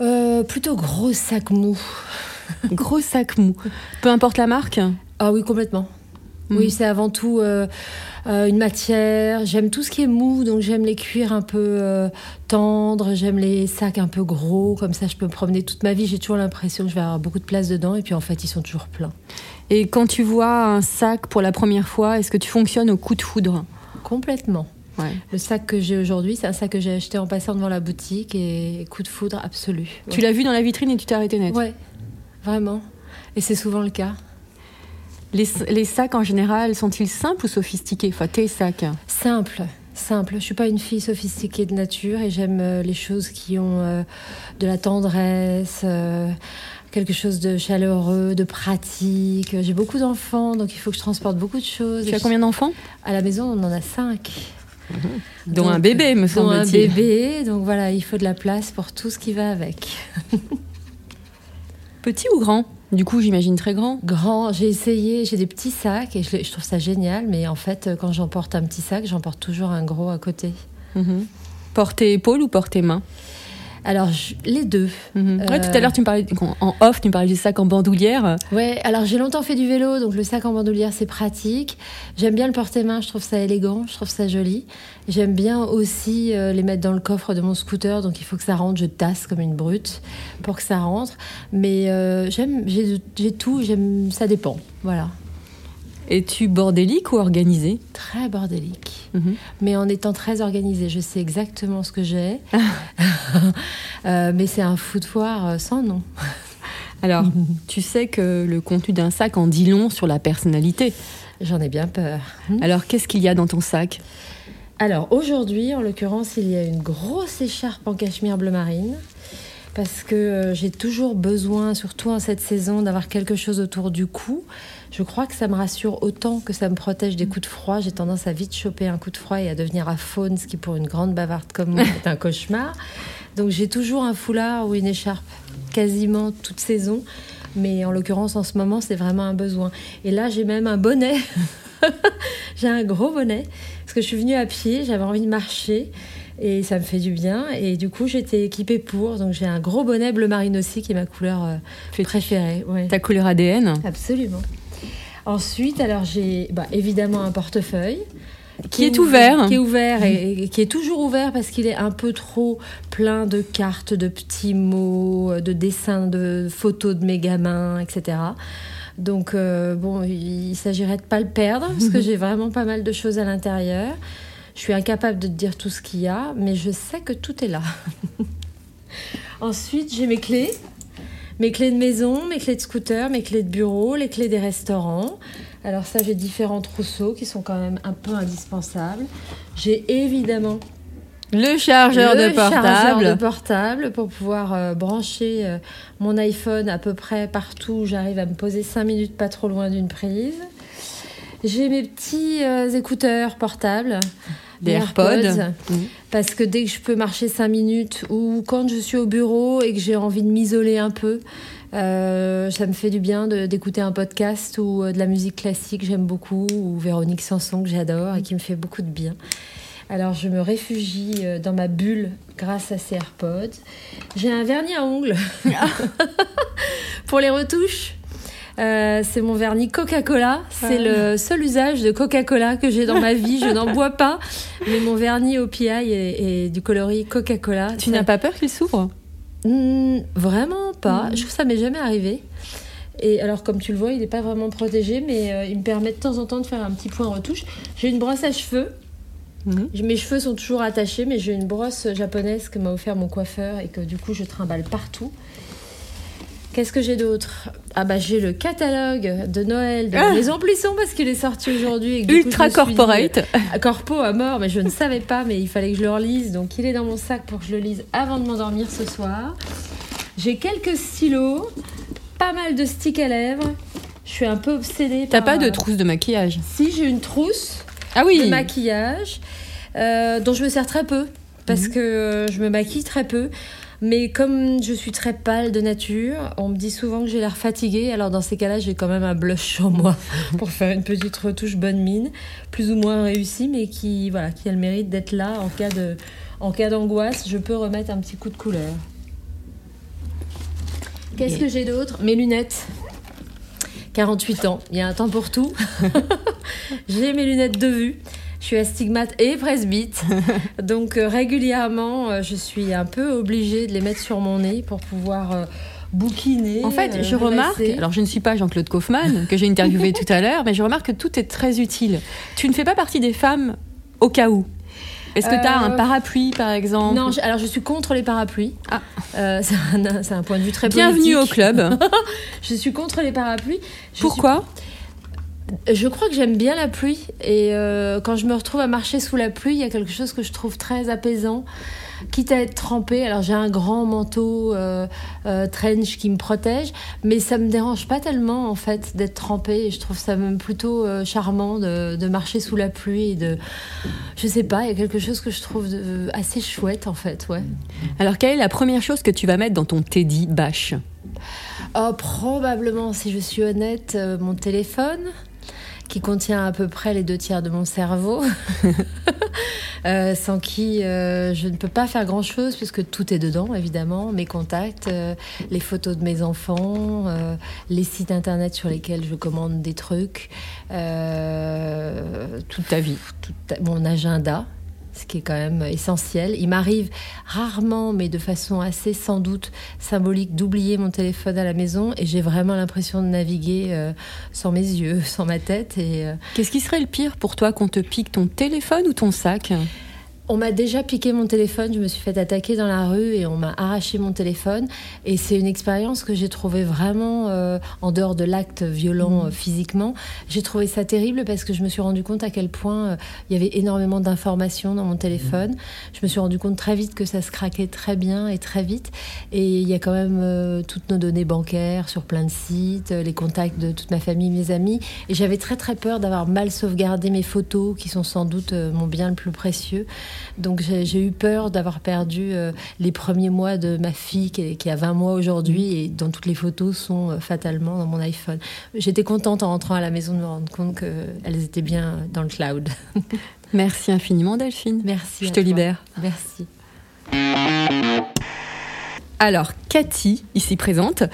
Speaker 3: Euh, plutôt gros sac mou. <laughs>
Speaker 1: Gros sac mou. Peu importe la marque
Speaker 3: Ah oui, complètement.
Speaker 1: Mhm.
Speaker 3: Oui, c'est avant tout euh, euh, une matière. J'aime tout ce qui est mou, donc j'aime les cuirs un peu euh, tendres, j'aime les sacs un peu gros, comme ça je peux me promener toute ma vie. J'ai toujours l'impression que je vais avoir beaucoup de place dedans, et puis en fait ils sont toujours pleins.
Speaker 1: Et quand tu vois un sac pour la première fois, est-ce que tu fonctionnes au coup de foudre
Speaker 3: Complètement.
Speaker 1: Ouais.
Speaker 3: Le sac que j'ai aujourd'hui, c'est un sac que j'ai acheté en passant devant la boutique, et coup de foudre absolu.
Speaker 1: Tu l'as vu dans la vitrine et tu t'es arrêté net
Speaker 3: Ouais, vraiment. Et c'est souvent le cas.
Speaker 1: les, les sacs en général sont-ils simples ou sophistiqués? Enfin, tes sacs.
Speaker 3: Simple, simple. Je suis pas une fille sophistiquée de nature et j'aime euh, les choses qui ont euh, de la tendresse, euh, quelque chose de chaleureux, de pratique. J'ai beaucoup d'enfants, donc il faut que je transporte beaucoup de choses.
Speaker 1: Tu as combien d'enfants?
Speaker 3: À la maison, on en a cinq.
Speaker 1: Dont
Speaker 3: Donc,
Speaker 1: un bébé, me
Speaker 3: Dont un
Speaker 1: semble-t-il.
Speaker 3: bébé, donc voilà, il faut de la place pour tout ce qui va avec. <laughs>
Speaker 1: Petit ou grand? Du coup, j'imagine très grand.
Speaker 3: Grand, j'ai essayé, j'ai des petits sacs et je, je trouve ça génial, mais en fait, quand j'emporte un petit sac, j'emporte toujours un gros à côté.
Speaker 1: Mhm. Porter épaule ou porter main?
Speaker 3: Alors, je- les deux.
Speaker 1: Mhm. Ouais,
Speaker 3: Euh,
Speaker 1: tout à l'heure, tu me parlais en off, tu me parlais du sac en bandoulière.
Speaker 3: Ouais, alors j'ai longtemps fait du vélo, donc le sac en bandoulière c'est pratique. J'aime bien le porter-main, je trouve ça élégant, je trouve ça joli. J'aime bien aussi euh, les mettre dans le coffre de mon scooter, donc il faut que ça rentre, je tasse comme une brute pour que ça rentre. Mais euh, j'aime, j'ai j'ai tout, j'aime, ça dépend, voilà.
Speaker 1: Es-tu bordélique ou organisé
Speaker 3: Très bordélique,
Speaker 1: Mhm.
Speaker 3: mais en étant très organisée, je sais exactement ce que j'ai. <laughs> Euh, mais c'est un foutoir euh, sans nom.
Speaker 1: Alors, <laughs> tu sais que le contenu d'un sac en dit long sur la personnalité.
Speaker 3: J'en ai bien peur.
Speaker 1: Alors, qu'est-ce qu'il y a dans ton sac?
Speaker 3: Alors aujourd'hui, en l'occurrence, il y a une grosse écharpe en cachemire bleu marine, parce que euh, j'ai toujours besoin, surtout en cette saison, d'avoir quelque chose autour du cou. Je crois que ça me rassure autant que ça me protège des coups de froid. J'ai tendance à vite choper un coup de froid et à devenir aphone, ce qui pour une grande bavarde comme moi est un cauchemar. Donc j'ai toujours un foulard ou une écharpe quasiment toute saison. Mais en l'occurrence, en ce moment, c'est vraiment un besoin. Et là, j'ai même un bonnet. <laughs> j'ai un gros bonnet. Parce que je suis venue à pied, j'avais envie de marcher. Et ça me fait du bien. Et du coup, j'étais équipée pour. Donc j'ai un gros bonnet bleu marine aussi, qui est ma couleur euh, préférée. Ouais.
Speaker 1: Ta couleur ADN
Speaker 3: Absolument. Ensuite, alors j'ai bah, évidemment un portefeuille.
Speaker 1: Qui est ouvert.
Speaker 3: Qui est ouvert et, et qui est toujours ouvert parce qu'il est un peu trop plein de cartes, de petits mots, de dessins, de photos de mes gamins, etc. Donc, euh, bon, il s'agirait de pas le perdre parce que <laughs> j'ai vraiment pas mal de choses à l'intérieur. Je suis incapable de te dire tout ce qu'il y a, mais je sais que tout est là. <laughs> Ensuite, j'ai mes clés. Mes clés de maison, mes clés de scooter, mes clés de bureau, les clés des restaurants. Alors ça, j'ai différents trousseaux qui sont quand même un peu indispensables. J'ai évidemment
Speaker 1: le chargeur
Speaker 3: le
Speaker 1: de portable.
Speaker 3: chargeur de portable pour pouvoir euh, brancher euh, mon iPhone à peu près partout où j'arrive à me poser 5 minutes pas trop loin d'une prise. J'ai mes petits euh, écouteurs portables.
Speaker 1: Des
Speaker 3: mes
Speaker 1: AirPods. Mhm.
Speaker 3: Parce que dès que je peux marcher 5 minutes ou quand je suis au bureau et que j'ai envie de m'isoler un peu, euh, ça me fait du bien d'écouter un podcast ou euh, de la musique classique, j'aime beaucoup, ou Véronique Sanson que j'adore et qui me fait beaucoup de bien. Alors je me réfugie euh, dans ma bulle grâce à ces AirPods. J'ai un vernis à ongles <laughs> <laughs> pour les retouches. Euh, c'est mon vernis Coca-Cola. C'est le seul usage de Coca-Cola que j'ai dans ma vie. Je n'en bois pas, mais mon vernis au PI est, est du coloris Coca-Cola.
Speaker 1: Tu n'as pas peur qu'il s'ouvre?
Speaker 3: Hmm, Vraiment pas. Je trouve que ça m'est jamais arrivé. Et alors, comme tu le vois, il n'est pas vraiment protégé, mais euh, il me permet de temps en temps de faire un petit point retouche. J'ai une brosse à cheveux.
Speaker 1: Mhm.
Speaker 3: Mes cheveux sont toujours attachés, mais j'ai une brosse japonaise que m'a offert mon coiffeur et que du coup je trimballe partout. Qu'est-ce que j'ai d'autre? Ah bah j'ai le catalogue de Noël de
Speaker 1: Ah.
Speaker 3: Maison Plisson parce qu'il est sorti aujourd'hui. coup,
Speaker 1: Ultra
Speaker 3: suis dit,
Speaker 1: corporate.
Speaker 3: à corpo à mort, mais je ne savais pas, mais il fallait que je le relise. Donc il est dans mon sac pour que je le lise avant de m'endormir ce soir. J'ai quelques stylos, pas mal de sticks à lèvres. Je suis un peu obsédée
Speaker 1: T'as pas de
Speaker 3: euh,
Speaker 1: trousse de maquillage?
Speaker 3: Si, j'ai une trousse
Speaker 1: Ah
Speaker 3: de
Speaker 1: oui
Speaker 3: maquillage euh, dont je me sers très peu parce
Speaker 1: Mhm.
Speaker 3: que euh, je me maquille très peu. Mais comme je suis très pâle de nature, on me dit souvent que j'ai l'air fatiguée. Alors dans ces cas-là, j'ai quand même un blush sur moi <laughs> pour faire une petite retouche bonne mine, plus ou moins réussie, mais qui voilà, qui a le mérite d'être là en cas de en cas d'angoisse. Je peux remettre un petit coup de couleur. Qu'est-ce que j'ai d'autre? Mes lunettes. 48 ans, il y a un temps pour tout. <laughs> j'ai mes lunettes de vue. Je suis astigmate et presbyte. <laughs> Donc euh, régulièrement, euh, je suis un peu obligée de les mettre sur mon nez pour pouvoir euh, bouquiner.
Speaker 1: En fait,
Speaker 3: euh,
Speaker 1: je remarque, alors je ne suis pas Jean-Claude Kaufmann, <laughs> que j'ai interviewé tout à l'heure, mais je remarque que tout est très utile. Tu ne fais pas partie des femmes au cas où. Est-ce que tu as
Speaker 3: Euh,
Speaker 1: un parapluie, par exemple
Speaker 3: Non, je- alors je suis contre les parapluies.
Speaker 1: Ah.
Speaker 3: Euh, c'est un, point de vue très
Speaker 1: Bienvenue au club. <laughs>
Speaker 3: Je suis contre les parapluies. Je
Speaker 1: Pourquoi
Speaker 3: suis- Je crois que j'aime bien la pluie et euh, quand je me retrouve à marcher sous la pluie, il y a quelque chose que je trouve très apaisant. Quitte à être trempée, alors j'ai un grand manteau euh, euh, trench qui me protège, mais ça me dérange pas tellement en fait d'être trempée. Et je trouve ça même plutôt charmant de, de marcher sous la pluie et de, je sais pas, il y a quelque chose que je trouve de- assez chouette en fait, ouais.
Speaker 1: Alors, quelle est la première chose que tu vas mettre dans ton Teddy Bâche
Speaker 3: Oh, probablement, si je suis honnête, mon téléphone, qui contient à peu près les deux tiers de mon cerveau, <laughs> Euh, sans qui euh, je ne peux pas faire grand-chose, puisque tout est dedans, évidemment, mes contacts, euh, les photos de mes enfants, les sites internet sur lesquels je commande des trucs,
Speaker 1: Toute ta vie.
Speaker 3: mon agenda, ce qui est quand même essentiel. Il m'arrive rarement, mais de façon assez sans doute symbolique, d'oublier mon téléphone à la maison et j'ai vraiment l'impression de naviguer euh, sans mes yeux, <laughs> sans ma tête. Et euh,
Speaker 1: Qu'est-ce qui serait le pire pour toi qu'on te pique ton téléphone ou ton sac?
Speaker 3: On m'a déjà piqué mon téléphone, je me suis fait attaquer dans la rue et on m'a arraché mon téléphone. Et c'est une expérience que j'ai trouvée vraiment, euh, en dehors de l'acte violent euh, physiquement, j'ai trouvé ça terrible parce que je me suis rendu compte à quel point euh, il y avait énormément d'informations dans mon téléphone. Je me suis rendu compte très vite que ça se craquait très bien et très vite. Et il y a quand même euh, toutes nos données bancaires sur plein de sites, les contacts de toute ma famille, mes amis. Et j'avais très très peur d'avoir mal sauvegardé mes photos, qui sont sans doute mon bien le plus précieux. Donc j'ai eu peur d'avoir perdu euh, les premiers mois de ma fille qui, qui a 20 mois aujourd'hui et dont toutes les photos sont euh, fatalement dans mon iPhone. J'étais contente en rentrant à la maison de me rendre compte qu'elles étaient bien dans le cloud. <laughs>
Speaker 1: Merci infiniment Delphine.
Speaker 3: Merci.
Speaker 1: Je te
Speaker 3: toi.
Speaker 1: libère.
Speaker 3: Merci.
Speaker 1: Alors, Cathy, ici présente.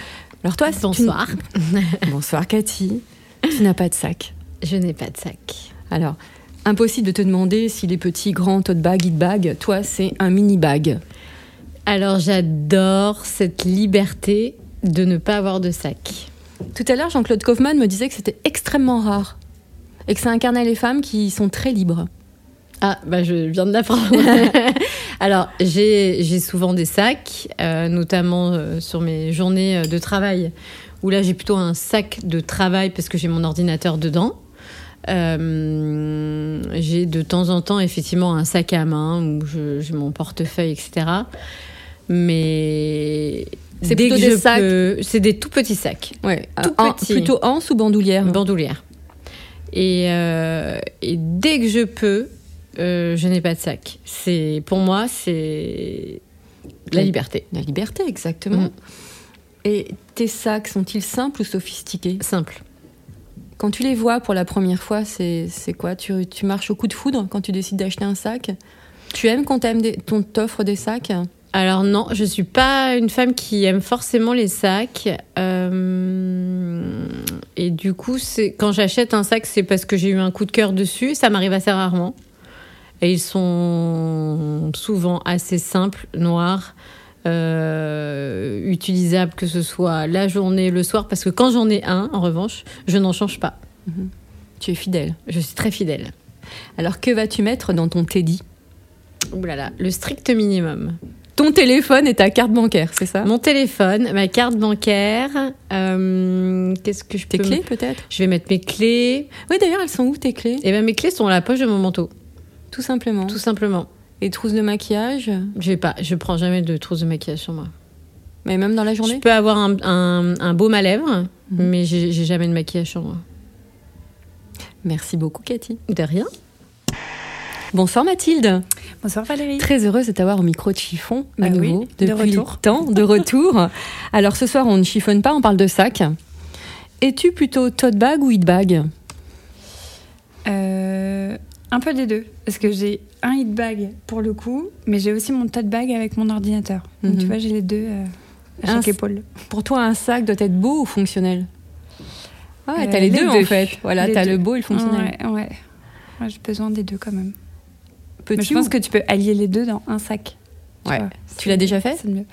Speaker 1: Alors toi, c'est-
Speaker 4: Bonsoir.
Speaker 1: tu- <laughs> Bonsoir Cathy. Tu n'as pas de sac.
Speaker 4: Je n'ai pas de sac.
Speaker 1: Alors, impossible de te demander si les petits grands tote bag, it bag, toi, c'est un mini bag.
Speaker 4: Alors j'adore cette liberté de ne pas avoir de sac.
Speaker 1: Tout à l'heure, Jean-Claude Kaufmann me disait que c'était extrêmement rare et que ça incarnait les femmes qui sont très libres.
Speaker 4: Ah, bah je viens de l'apprendre. <laughs> Alors, j'ai souvent des sacs, euh, notamment euh, sur mes journées euh, de travail, où là j'ai plutôt un sac de travail parce que j'ai mon ordinateur dedans. Euh, j'ai de temps en temps effectivement un sac à main où j'ai mon portefeuille, etc. Mais
Speaker 1: C'est
Speaker 4: dès
Speaker 1: plutôt
Speaker 4: que
Speaker 1: des sacs
Speaker 4: peux- c'est des tout petits sacs.
Speaker 1: Ouais,
Speaker 4: Tout
Speaker 1: en-
Speaker 4: petit.
Speaker 1: plutôt anse ou bandoulière?
Speaker 4: Bandoulière. Et, euh, et dès que je peux, euh, je n'ai pas de sac. C'est pour moi, c'est la liberté.
Speaker 1: La liberté, exactement.
Speaker 4: Mm.
Speaker 1: Et tes sacs sont-ils simples ou sophistiqués?
Speaker 4: Simple.
Speaker 1: Quand tu les vois pour la première fois, c'est quoi? Tu, marches au coup de foudre quand tu décides d'acheter un sac? Tu aimes qu'on t'offre des sacs?
Speaker 4: Alors non, je suis pas une femme qui aime forcément les sacs. Euh, et du coup, quand j'achète un sac, c'est parce que j'ai eu un coup de cœur dessus. Ça m'arrive assez rarement. Et ils sont souvent assez simples, noirs, euh, utilisables que ce soit la journée, le soir. Parce que quand j'en ai un, en revanche, je n'en change pas.
Speaker 1: Tu es fidèle.
Speaker 4: Je suis très fidèle.
Speaker 1: Alors que vas-tu mettre dans ton teddy?
Speaker 4: Ouh là là, le strict minimum.
Speaker 1: Ton téléphone et ta carte bancaire, c'est ça?
Speaker 4: Mon téléphone, ma carte bancaire, euh, qu'est-ce que je peux
Speaker 1: Tes clés peut-être?
Speaker 4: Je vais mettre mes clés.
Speaker 1: Oui, d'ailleurs, elles sont où tes clés?
Speaker 4: Et ben mes clés sont dans la poche de mon manteau,
Speaker 1: Tout simplement.
Speaker 4: tout simplement.
Speaker 1: Et trousses de maquillage
Speaker 4: Je vais pas, je prends jamais de trousse de maquillage sur moi.
Speaker 1: Mais même dans la
Speaker 4: Je
Speaker 1: journée
Speaker 4: peux avoir un, un, un baume à lèvres, mais j'ai j'ai jamais de maquillage sur moi.
Speaker 1: Merci beaucoup, Cathy.
Speaker 4: De rien.
Speaker 1: Bonsoir Mathilde.
Speaker 5: Bonsoir Valérie.
Speaker 1: Très heureuse de t'avoir au micro de chiffon, à
Speaker 5: Ah oui,
Speaker 1: nouveau,
Speaker 5: de
Speaker 1: depuis
Speaker 5: retour.
Speaker 1: le temps, de retour. <laughs> Alors ce soir, on ne chiffonne pas, on parle de sac. Es-tu plutôt tote bag ou it bag?
Speaker 5: Euh, un peu des deux, parce que j'ai un hit bag pour le coup, mais j'ai aussi mon tote bag avec mon ordinateur. Donc
Speaker 1: Mhm.
Speaker 5: tu vois, j'ai les deux euh, à chaque épaule.
Speaker 1: Pour toi, un sac doit être beau ou fonctionnel? Ah, ouais,
Speaker 5: Euh,
Speaker 1: t'as les,
Speaker 5: les
Speaker 1: deux, en fait. Voilà, t'as le beau et le fonctionnel.
Speaker 5: Ouais, ouais. Ouais, j'ai besoin des deux quand même.
Speaker 1: Petit
Speaker 5: mais je pense
Speaker 1: ou-
Speaker 5: que tu peux allier les deux dans un sac.
Speaker 1: Ouais.
Speaker 5: vois.
Speaker 1: Tu l'as déjà fait?
Speaker 5: C'est mieux.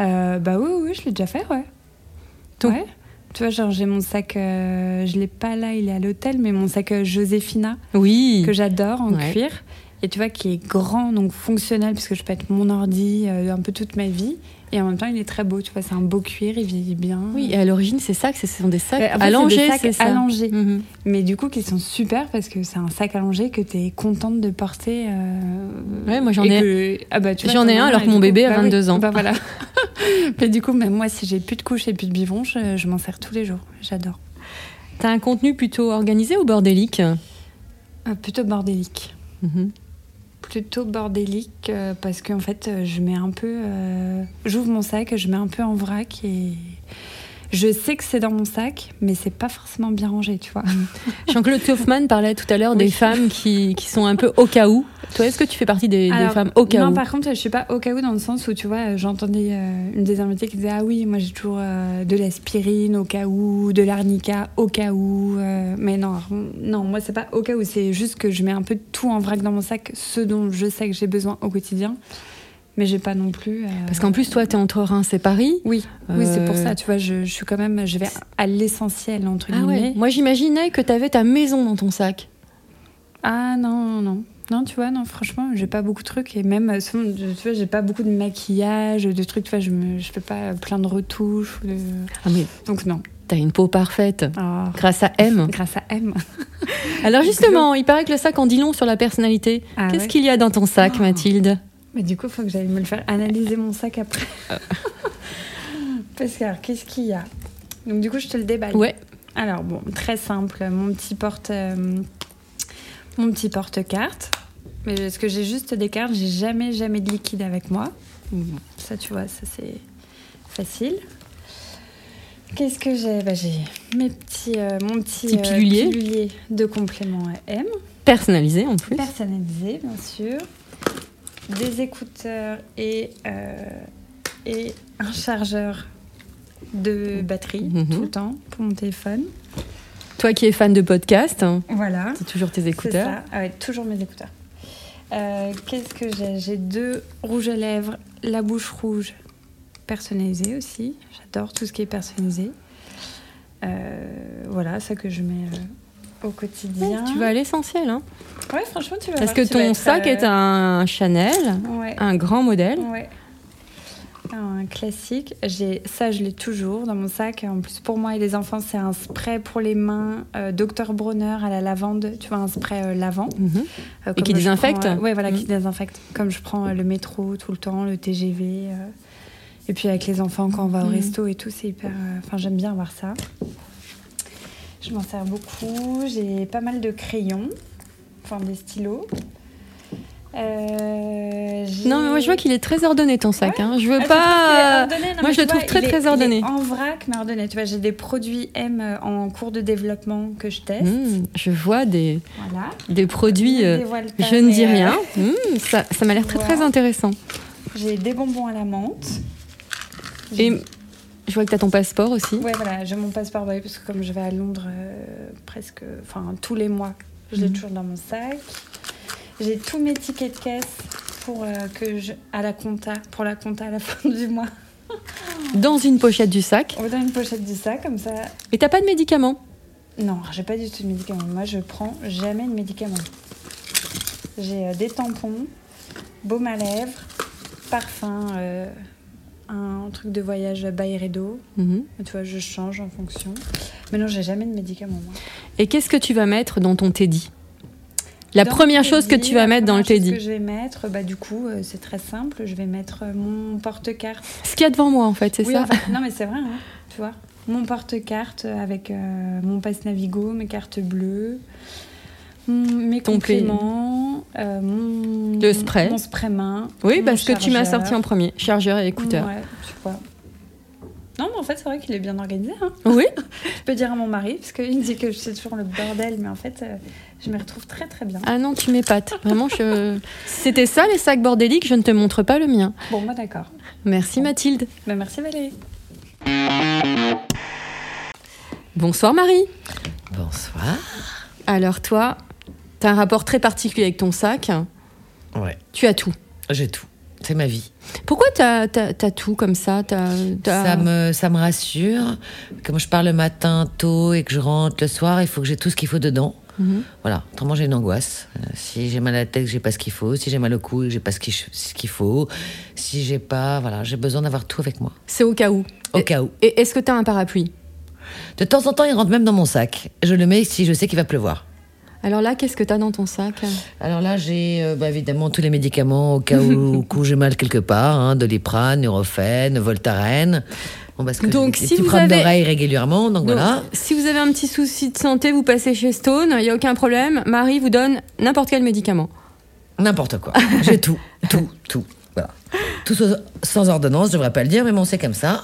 Speaker 5: Euh, bah oui, oui, je l'ai déjà fait, ouais.
Speaker 1: Tout
Speaker 5: Ouais. Tu vois, genre j'ai mon sac, euh, je l'ai pas là, il est à l'hôtel, mais mon sac euh, Joséphina
Speaker 1: Oui.
Speaker 5: que j'adore en
Speaker 1: Ouais.
Speaker 5: cuir. Et tu vois, qui est grand, donc fonctionnel, puisque je peux être mon ordi euh, un peu toute ma vie. Et en même temps, il est très beau, tu vois, c'est un beau cuir, il vieillit bien.
Speaker 1: Oui, et à l'origine, c'est ça, que ce sont des sacs
Speaker 5: Ouais, en fait, c'est
Speaker 1: allongés, c'est ça.
Speaker 5: allongés.
Speaker 1: Mhm.
Speaker 5: Mais du coup, qui sont super parce que c'est un sac allongé que tu es contente de porter. euh,
Speaker 1: Ouais, moi, j'en ai-
Speaker 5: que- ah bah,
Speaker 1: j'en ai un alors que mon bébé a
Speaker 5: bah oui,
Speaker 1: 22 ans.
Speaker 5: Bah voilà. <laughs> Mais du coup, même moi, si j'ai plus de couches et plus de bivons, je, je m'en sers tous les jours. J'adore.
Speaker 1: T'as un contenu plutôt organisé ou bordélique?
Speaker 5: Euh, plutôt bordélique.
Speaker 1: Mhm.
Speaker 5: Plutôt bordélique euh, parce qu'en fait euh, je mets un peu euh, j'ouvre mon sac je mets un peu en vrac et je sais que c'est dans mon sac mais c'est pas forcément bien rangé tu vois.
Speaker 1: Jean-Claude Kaufmann parlait tout à l'heure des femmes qui, qui sont un peu au cas où. Toi, est-ce que tu fais partie des, femmes au cas
Speaker 5: non
Speaker 1: où
Speaker 5: par contre je suis pas au cas où dans le sens où tu vois j'entendais euh, une des invitées qui disait ah oui moi j'ai toujours euh, de l'aspirine au cas où de l'arnica au cas où euh, mais non non moi c'est pas au cas où c'est juste que je mets un peu tout en vrac dans mon sac ce dont je sais que j'ai besoin au quotidien mais j'ai pas non plus euh,
Speaker 1: Parce qu'en plus, toi, t'es entre Reims et Paris.
Speaker 5: Oui, oui, c'est pour
Speaker 1: Euh,
Speaker 5: ça, tu vois, je, je suis quand même, je vais à l'essentiel, entre
Speaker 1: Ah
Speaker 5: guillemets.
Speaker 1: ouais. Moi, j'imaginais que t'avais ta maison dans ton sac.
Speaker 5: Ah non, non, non. Non, tu vois, non, franchement, j'ai pas beaucoup de trucs. Et même, euh, tu vois, j'ai pas beaucoup de maquillage, de trucs, tu vois, je, me, je fais pas plein de retouches. ou de-
Speaker 1: Ah, mais
Speaker 5: Donc, non.
Speaker 1: t'as une peau parfaite.
Speaker 5: Ah,
Speaker 1: Grâce à M. <laughs>
Speaker 5: grâce à M.
Speaker 1: Alors <laughs> justement, il paraît que le sac en dit long sur la personnalité.
Speaker 5: Ah
Speaker 1: Qu'est-ce
Speaker 5: ouais
Speaker 1: qu'il y a dans ton sac,
Speaker 5: Oh.
Speaker 1: Mathilde?
Speaker 5: Mais du coup, il faut que j'aille me le faire analyser mon sac après. Parce que, alors, qu'est-ce qu'il y a? Donc, du coup, je te le déballe.
Speaker 1: Ouais.
Speaker 5: Alors, bon, très simple. Mon petit porte. euh, mon petit porte-carte. Mais est-ce que j'ai juste des cartes J'ai jamais, jamais de liquide avec moi. Ça, tu vois, ça, c'est facile. Qu'est-ce que j'ai? Bah, J'ai mes petits, euh, mon petit,
Speaker 1: Petit pilulier.
Speaker 5: pilulier de complément M.
Speaker 1: Personnalisé en plus.
Speaker 5: Personnalisé, bien sûr. Des écouteurs et, euh, et un chargeur de batterie
Speaker 1: Mhm.
Speaker 5: tout le temps pour mon téléphone.
Speaker 1: Toi qui es fan de podcast, hein,
Speaker 5: Voilà.
Speaker 1: c'est toujours tes écouteurs.
Speaker 5: ça. Ah ouais, toujours mes écouteurs. Euh, Qu'est-ce que j'ai? J'ai deux rouges à lèvres, la bouche rouge, personnalisée aussi. J'adore tout ce qui est personnalisé. Euh, voilà, ça que je mets au quotidien.
Speaker 1: Tu vas à l'essentiel. Hein.
Speaker 5: Ouais, franchement, tu vas
Speaker 1: Parce que ton sac
Speaker 5: euh,
Speaker 1: est un Chanel,
Speaker 5: Ouais.
Speaker 1: un grand modèle.
Speaker 5: Ouais. Un classique. J'ai ça, je l'ai toujours dans mon sac. En plus, pour moi et les enfants, c'est un spray pour les mains, euh, Dr Bronner à la lavande. Tu vois, un spray euh, lavant.
Speaker 1: Mhm.
Speaker 5: Euh,
Speaker 1: Et qui
Speaker 5: comme je
Speaker 1: désinfecte
Speaker 5: euh, Ouais, voilà,
Speaker 1: Mhm.
Speaker 5: qui désinfecte. Comme je prends euh, le métro tout le temps, le TGV. euh, et puis avec les enfants, quand on va au
Speaker 1: Mhm.
Speaker 5: resto et tout, c'est hyper. euh, Enfin, j'aime bien avoir ça. Je m'en sers beaucoup. J'ai pas mal de crayons, enfin des stylos. Euh,
Speaker 1: Non, mais moi je vois qu'il est très ordonné ton sac. hein. Je veux
Speaker 5: ah,
Speaker 1: pas.
Speaker 5: ordonné. Non,
Speaker 1: moi, je le trouve très,
Speaker 5: est-
Speaker 1: très ordonné.
Speaker 5: en vrac, mais ordonné. Tu vois, j'ai des produits M euh, en cours de développement que je teste.
Speaker 1: Mmh, je vois des,
Speaker 5: Voilà.
Speaker 1: des produits.
Speaker 5: Je
Speaker 1: euh, je ne dis
Speaker 5: euh,
Speaker 1: rien. Mmh, ça ça m'a l'air très très intéressant.
Speaker 5: J'ai des bonbons à la menthe.
Speaker 1: Et je vois que tu as ton passeport aussi.
Speaker 5: Ouais, voilà, j'ai mon passeport bah oui, parce que comme je vais à Londres euh, presque, enfin tous les mois, je l'ai
Speaker 1: Mhm.
Speaker 5: toujours dans mon sac. J'ai tous mes tickets de caisse pour euh, que je à la compta, pour la compta à la <laughs> fin du mois.
Speaker 1: Dans une pochette du sac.
Speaker 5: Dans une pochette du sac comme ça.
Speaker 1: Et t'as pas de médicaments?
Speaker 5: Non, j'ai pas du tout de médicaments. Moi, je prends jamais de médicaments. J'ai euh, des tampons, baume à lèvres, parfum, un truc de voyage Byredo.
Speaker 1: Mhm.
Speaker 5: Tu vois, je change en fonction. Mais non, j'ai jamais de médicaments. Moi.
Speaker 1: Et qu'est-ce que tu vas mettre dans ton teddy? La
Speaker 5: Dans
Speaker 1: première chose que tu vas mettre dans le teddy.
Speaker 5: que je vais mettre, bah, du coup, euh, c'est très simple. Je vais mettre euh, mon porte-carte.
Speaker 1: Ce qu'il y a devant moi en fait, c'est
Speaker 5: Oui,
Speaker 1: ça
Speaker 5: non, mais c'est vrai, hein, tu vois. Mon porte-carte avec euh, mon passe Navigo, mes cartes bleues, mes
Speaker 1: Ton
Speaker 5: compléments, euh, mon,
Speaker 1: Le spray.
Speaker 5: mon spray main.
Speaker 1: Oui,
Speaker 5: mon
Speaker 1: parce que tu m'as sorti en premier. Chargeur et écouteur.
Speaker 5: Ouais, tu vois. Non, mais en fait, c'est vrai qu'il est bien organisé. Hein.
Speaker 1: Oui <laughs>
Speaker 5: Je peux dire à mon mari, parce qu'il me dit que je suis toujours le bordel, mais en fait, euh, je me retrouve très très bien.
Speaker 1: Ah non, tu m'épates. Vraiment, je... <laughs> c'était ça les sacs bordéliques, je ne te montre pas le mien.
Speaker 5: Bon, moi d'accord.
Speaker 1: Merci Mathilde.
Speaker 5: Bah, merci Valérie.
Speaker 1: Bonsoir Marie.
Speaker 6: Bonsoir.
Speaker 1: Alors toi, tu as un rapport très particulier avec ton sac.
Speaker 6: Ouais,
Speaker 1: Tu as tout.
Speaker 6: j'ai tout. C'est ma vie.
Speaker 1: Pourquoi tu as, tout comme ça? T'as- t'as-
Speaker 6: Ça me, ça me rassure. Comme je pars le matin tôt et que je rentre le soir, il faut que j'ai tout ce qu'il faut dedans.
Speaker 1: Mhm.
Speaker 6: Voilà, autrement j'ai une angoisse. Euh, si j'ai mal à la tête, j'ai pas ce qu'il faut. Si j'ai mal au cou, j'ai pas ce qu'il faut. Si j'ai pas, voilà, j'ai besoin d'avoir tout avec moi.
Speaker 1: C'est au cas où.
Speaker 6: Au
Speaker 1: Et-
Speaker 6: cas où.
Speaker 1: Et est-ce que tu as un parapluie?
Speaker 6: De temps en temps, il rentre même dans mon sac. Je le mets si je sais qu'il va pleuvoir.
Speaker 1: Alors là, qu'est-ce que tu as dans ton sac
Speaker 6: Alors là, j'ai euh, bah, évidemment tous les médicaments au cas où, <laughs> j'ai mal quelque part, hein, Doliprane, Nurofen, Voltaren. Bon, parce que
Speaker 1: Donc, si vous avez-
Speaker 6: d'oreille régulièrement, donc,
Speaker 1: Donc,
Speaker 6: voilà.
Speaker 1: Si vous avez un petit souci de santé, vous passez chez Stone, il n'y a aucun problème. Marie vous donne n'importe quel médicament.
Speaker 6: N'importe quoi. J'ai tout, tout, tout. Tout sans, ordonnance, je devrais pas le dire, mais bon, c'est comme ça.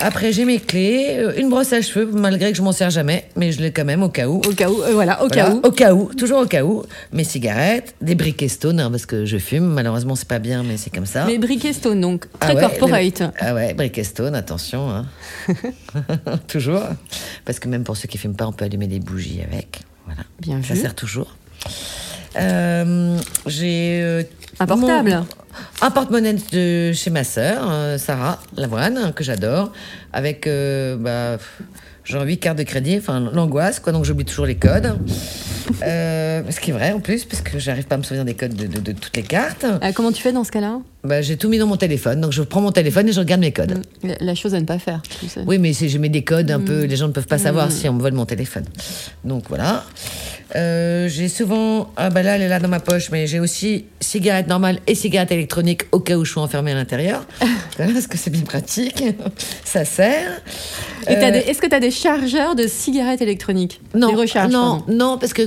Speaker 6: Après, j'ai mes clés, euh, une brosse à cheveux, malgré que je m'en sers jamais, mais je l'ai quand même au cas où.
Speaker 1: Au cas où, euh, voilà, au
Speaker 6: Voilà,
Speaker 1: cas où.
Speaker 6: Au cas où, toujours au cas où. Mes cigarettes, des briquets Stone, hein, parce que je fume. Malheureusement, c'est pas bien, mais c'est comme ça.
Speaker 1: Les briquets Stone, donc très
Speaker 6: Ah ouais,
Speaker 1: corporate.
Speaker 6: les- Ah ouais, briquet Stone, attention. hein. <laughs> toujours. Parce que même pour ceux qui fument pas, on peut allumer des bougies avec. Voilà.
Speaker 1: Bien
Speaker 6: Ça
Speaker 1: vu.
Speaker 6: sert toujours. Euh, j'ai euh,
Speaker 1: Un portable.
Speaker 6: mon- un porte-monnaie de chez ma sœur, euh, Sarah Lavoine, que j'adore, avec euh, bah, genre 8 cartes de crédit, enfin l'angoisse, quoi, donc j'oublie toujours les codes. Euh, ce qui est vrai en plus, parce que j'arrive pas à me souvenir des codes de, toutes les cartes.
Speaker 1: Comment tu fais dans ce cas-là?
Speaker 6: Bah, j'ai tout mis dans mon téléphone, donc je prends mon téléphone et je regarde mes codes.
Speaker 1: La- La chose à ne pas faire. tu sais.
Speaker 6: Oui, mais je mets des codes un
Speaker 1: Mm.
Speaker 6: peu, les gens ne peuvent pas savoir si on me vole mon téléphone. Donc voilà. Euh, j'ai souvent, ah bah là, elle est là dans ma poche, mais j'ai aussi cigarette normale et cigarette électronique au cas où je suis enfermée à l'intérieur. <laughs> Parce que c'est bien pratique. Ça sert. Euh,
Speaker 1: est-ce que tu as des chargeurs de cigarettes électroniques?
Speaker 6: Non,
Speaker 1: Des recharges
Speaker 6: non,
Speaker 1: pardon.
Speaker 6: non, parce que.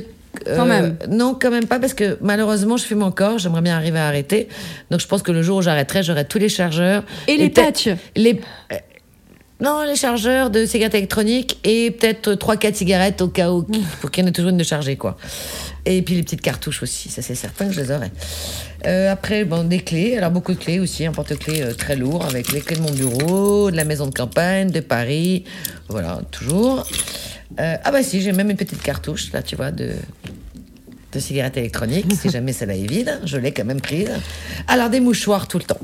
Speaker 1: Quand même.
Speaker 6: Non, quand même pas, parce que malheureusement, je fume encore. J'aimerais bien arriver à arrêter. Donc, je pense que le jour où j'arrêterai, j'aurai tous les chargeurs.
Speaker 1: Et les patchs
Speaker 6: Les. euh, Non, les chargeurs de cigarettes électroniques et peut-être 3-4 cigarettes au cas où, pour qu'il y en ait toujours une de chargée, quoi. Et puis les petites cartouches aussi, ça c'est certain que je les aurai. Euh, après, bon, des clés, alors beaucoup de clés aussi, un porte-clés euh, très lourd avec les clés de mon bureau, de la maison de campagne, de Paris, voilà, toujours. Euh, ah bah si, j'ai même une petite cartouche, là, tu vois, de, de cigarettes électroniques, si <laughs> jamais celle-là est vide, je l'ai quand même prise. Alors des mouchoirs tout le temps.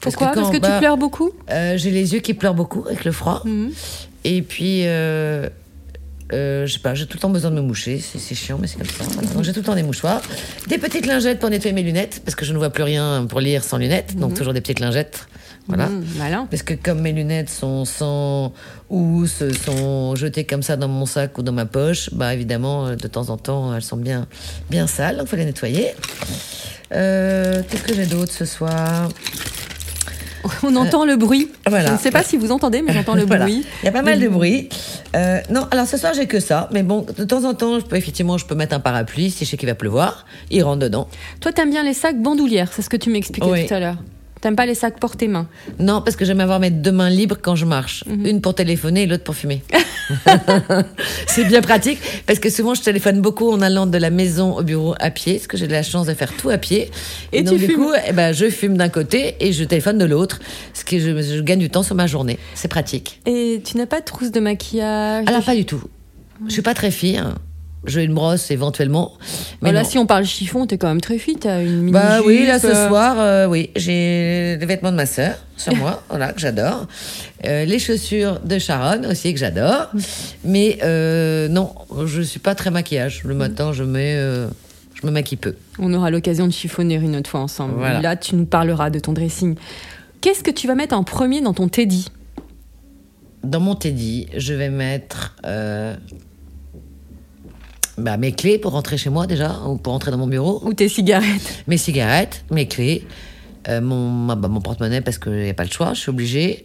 Speaker 1: Pourquoi Parce que tu pleures beaucoup
Speaker 6: euh, J'ai les yeux qui pleurent beaucoup avec le froid.
Speaker 1: Mhm.
Speaker 6: Et puis, euh, euh, je sais pas, j'ai tout le temps besoin de me moucher. C'est chiant, mais c'est comme ça. Voilà. Donc j'ai tout le temps des mouchoirs. Des petites lingettes pour nettoyer mes lunettes, parce que je ne vois plus rien pour lire sans lunettes. Donc toujours des petites lingettes. Voilà.
Speaker 1: Malin.
Speaker 6: Parce que comme mes lunettes sont sans housse, sont jetées comme ça dans mon sac ou dans ma poche, bah évidemment, euh, de temps en temps, elles sont bien, bien sales, donc faut les nettoyer. Euh, Qu'est-ce que j'ai d'autre ce soir?
Speaker 1: On entend le bruit.
Speaker 6: voilà.
Speaker 1: Je ne sais pas si vous entendez, mais j'entends le <laughs>
Speaker 6: Voilà.
Speaker 1: bruit.
Speaker 6: Il y a pas mal de bruit. Euh, non, alors ce soir j'ai que ça, mais bon, de temps en temps, je peux effectivement, je peux mettre un parapluie si je sais qu'il va pleuvoir. Il rentre dedans.
Speaker 1: Toi, t'aimes bien les sacs bandoulières, c'est ce que tu m'expliquais
Speaker 6: Oui.
Speaker 1: tout à l'heure. T'aimes pas les sacs portés main.
Speaker 6: Non, parce que j'aime avoir mes deux mains libres quand je marche.
Speaker 1: Mhm.
Speaker 6: Une pour téléphoner et l'autre pour fumer. <laughs> c'est bien pratique parce que souvent je téléphone beaucoup en allant de la maison au bureau à pied, parce que j'ai de la chance de faire tout à pied.
Speaker 1: Et
Speaker 6: donc
Speaker 1: tu
Speaker 6: du
Speaker 1: fumes.
Speaker 6: coup, eh ben, je fume d'un côté et je téléphone de l'autre, ce qui je, je gagne du temps sur ma journée. C'est pratique.
Speaker 1: Et tu n'as pas de trousse de maquillage?
Speaker 6: Alors
Speaker 1: de-
Speaker 6: pas du tout. Je suis pas très fine. J'ai une brosse éventuellement. Mais
Speaker 1: Voilà,
Speaker 6: non.
Speaker 1: si on parle chiffon, t'es quand même très fit. Une mini
Speaker 6: Bah oui, là ce
Speaker 1: euh,
Speaker 6: soir, euh, oui, j'ai les vêtements de ma sœur sur moi, <laughs> voilà que j'adore, Euh, les chaussures de Sharon aussi que j'adore, mais non, je suis pas très maquillage. Le matin, je mets, je me maquille peu.
Speaker 1: On aura l'occasion de chiffonner une autre fois ensemble.
Speaker 6: Voilà.
Speaker 1: Là, tu nous parleras de ton dressing. Qu'est-ce que tu vas mettre en premier dans ton teddy?
Speaker 6: Dans mon teddy, je vais mettre bah, mes clés pour rentrer chez moi déjà, ou pour rentrer dans mon bureau.
Speaker 1: Ou tes cigarettes
Speaker 6: Mes cigarettes, mes clés, euh, mon, bah, mon porte-monnaie parce qu'il n'y a pas le choix, je suis obligée.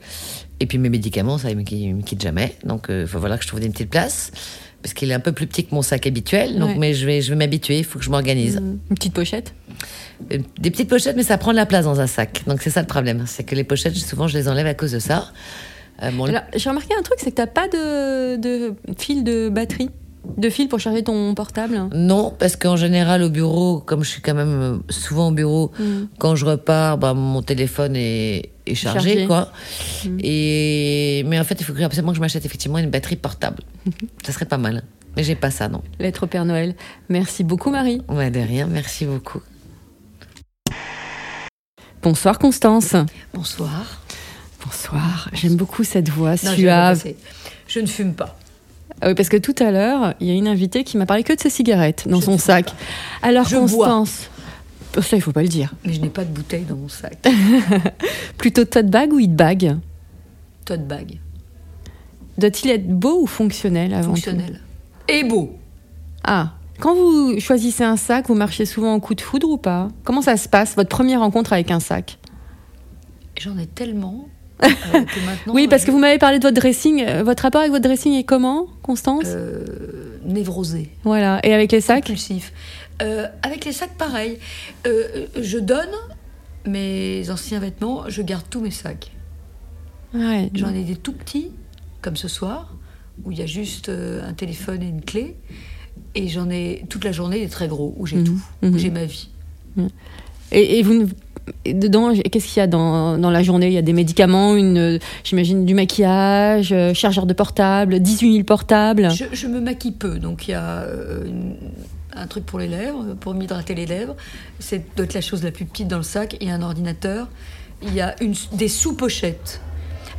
Speaker 6: Et puis mes médicaments, ça, ils me, ils me quittent jamais. Donc il faut voilà que je trouve une petite place. Parce qu'il est un peu plus petit que mon sac habituel. Donc,
Speaker 1: Ouais.
Speaker 6: mais je vais, je vais m'habituer, il faut que je m'organise.
Speaker 1: Une petite pochette
Speaker 6: Euh, Des petites pochettes, mais ça prend de la place dans un sac. Donc c'est ça le problème. C'est que les pochettes, souvent, je les enlève à cause de ça. Euh, bon,
Speaker 1: Alors, j'ai remarqué un truc, c'est que t'as pas de, de fil de batterie De fil pour charger ton portable
Speaker 6: Non, parce qu'en général, au bureau, comme je suis quand même euh, souvent au bureau,
Speaker 1: Mm.
Speaker 6: quand je repars, bah, mon téléphone est, est chargé,
Speaker 1: Chargé.
Speaker 6: quoi.
Speaker 1: Mm.
Speaker 6: Et... Mais en fait, il faut absolument que je m'achète effectivement une batterie portable. <laughs> ça serait pas mal. Mais j'ai pas ça, non.
Speaker 1: Lettre au Père Noël. Merci beaucoup, Marie.
Speaker 6: Ouais, de rien, merci beaucoup.
Speaker 1: Bonsoir, Constance.
Speaker 7: Bonsoir.
Speaker 1: Bonsoir. J'aime beaucoup cette voix
Speaker 7: Non,
Speaker 1: suave.
Speaker 7: Je ne fume pas.
Speaker 1: Ah oui, parce que tout à l'heure, il y a une invitée qui m'a parlé que de ses cigarettes dans son sac. Alors,
Speaker 7: Je
Speaker 1: Constance. Ça, il faut pas le dire.
Speaker 7: Mais je n'ai pas de bouteille dans mon sac. <laughs>
Speaker 1: Plutôt tote bag ou hit bag?
Speaker 7: Tote bag.
Speaker 1: Doit-il être beau ou fonctionnel avant tout?
Speaker 7: Fonctionnel. Et beau.
Speaker 1: Ah, quand vous choisissez un sac, vous marchez souvent en coup de foudre ou pas? Comment ça se passe, votre première rencontre avec un sac?
Speaker 7: J'en ai tellement. <laughs>
Speaker 1: Oui, parce que
Speaker 7: je-
Speaker 1: vous m'avez parlé de votre dressing. Euh, Votre rapport avec votre dressing est comment, Constance
Speaker 7: Euh, névrosé.
Speaker 1: Voilà. Et avec les sacs
Speaker 7: Compulsif. Euh, avec les sacs, pareil. Euh, je donne mes anciens vêtements, je garde tous mes sacs.
Speaker 1: Ouais.
Speaker 7: J'en ai des tout petits, comme ce soir, où il y a juste euh, un téléphone et une clé. Et j'en ai toute la journée des très gros, où j'ai
Speaker 1: Mhm.
Speaker 7: tout, où
Speaker 1: Mhm.
Speaker 7: j'ai ma vie.
Speaker 1: Et, et vous, ne- dedans, qu'est-ce qu'il y a dans, dans la journée? Il y a des médicaments, une, j'imagine du maquillage, euh, chargeur de portable, 18 000 portables.
Speaker 7: Je, me maquille peu, donc il y a euh, un truc pour les lèvres, pour m'hydrater les lèvres. C'est doit être la chose la plus petite dans le sac. Il y a un ordinateur. Il y a une, des sous-pochettes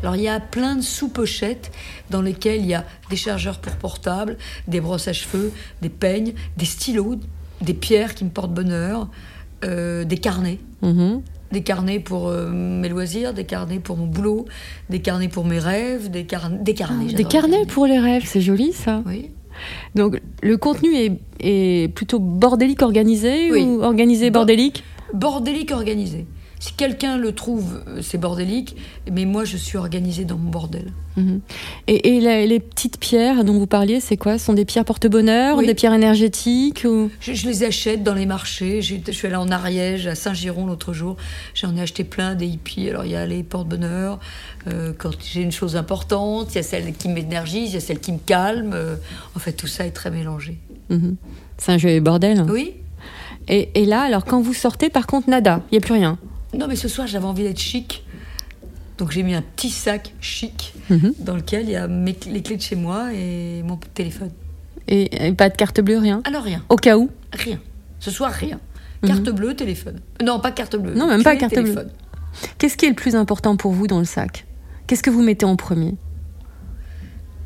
Speaker 7: Alors il y a plein de sous-pochettes dans lesquelles il y a des chargeurs pour portable, des brosses à cheveux, des peignes, des stylos, des pierres qui me portent bonheur, euh, des carnets.
Speaker 1: Mhm.
Speaker 7: Des carnets pour euh, mes loisirs, des carnets pour mon boulot, des carnets pour mes rêves, des, car- des carnets.
Speaker 1: Des
Speaker 7: j'adore
Speaker 1: carnets pour les rêves, c'est joli ça.
Speaker 7: Oui.
Speaker 1: Donc le contenu est, est plutôt bordélique organisé
Speaker 7: Oui.
Speaker 1: ou organisé bordélique?
Speaker 7: Bordélique organisé. Si quelqu'un le trouve, euh, c'est bordélique, mais moi je suis organisée dans mon bordel.
Speaker 1: Mhm. Et, et la- les petites pierres dont vous parliez, c'est quoi? Ce sont des pierres porte-bonheur,
Speaker 7: Oui.
Speaker 1: des pierres énergétiques ou...
Speaker 7: Je, je les achète dans les marchés. Je suis allée en Ariège, à Saint-Giron l'autre jour. J'en ai acheté plein des hippies. Alors il y a les porte-bonheur. euh, quand j'ai une chose importante, il y a celle qui m'énergise, il y a celle qui me calme. euh, en fait, tout ça est très mélangé.
Speaker 1: Mhm. C'est un jeu bordel.
Speaker 7: Oui.
Speaker 1: Et, et là, alors quand vous sortez, par contre, nada, il n'y a plus rien.
Speaker 7: Non, mais ce soir, j'avais envie d'être chic. Donc j'ai mis un petit sac chic
Speaker 1: Mhm.
Speaker 7: dans lequel il y a mes les clés de chez moi et mon téléphone.
Speaker 1: Et, et pas de carte bleue, rien?
Speaker 7: Alors rien,
Speaker 1: Au cas où?
Speaker 7: Rien. Ce soir, rien. Carte bleue, téléphone. Non, pas carte bleue.
Speaker 1: Mhm. Non, même pas carte bleue. Qu'est-ce qui est le plus important pour vous dans le sac? Qu'est-ce que vous mettez en premier?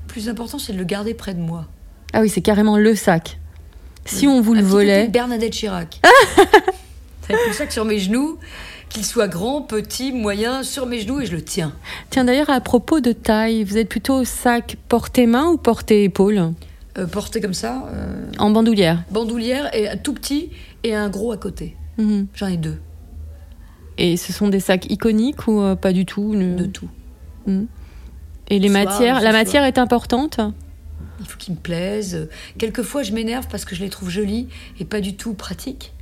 Speaker 7: Plus important, c'est de le garder près de moi.
Speaker 1: Ah oui, c'est carrément le sac. Si on vous
Speaker 7: Un
Speaker 1: le volait,
Speaker 7: Bernadette Chirac. C'est le sac sur mes genoux, qu'il soit grand, petit, moyen, sur mes genoux et je le tiens.
Speaker 1: Tiens d'ailleurs à propos de taille, vous êtes plutôt sac porté-main ou porté-épaule
Speaker 7: Euh, porté comme ça, euh,
Speaker 1: En bandoulière.
Speaker 7: bandoulière et un tout petit et un gros à côté.
Speaker 1: Mhm.
Speaker 7: J'en ai deux,
Speaker 1: Et ce sont des sacs iconiques ou euh, pas du tout
Speaker 7: de tout.
Speaker 1: Mhm. Et les
Speaker 7: soir,
Speaker 1: matières, la matière est importante
Speaker 7: Il faut qu'ils me plaisent. Quelquefois, je m'énerve parce que je les trouve jolis et pas du tout pratiques.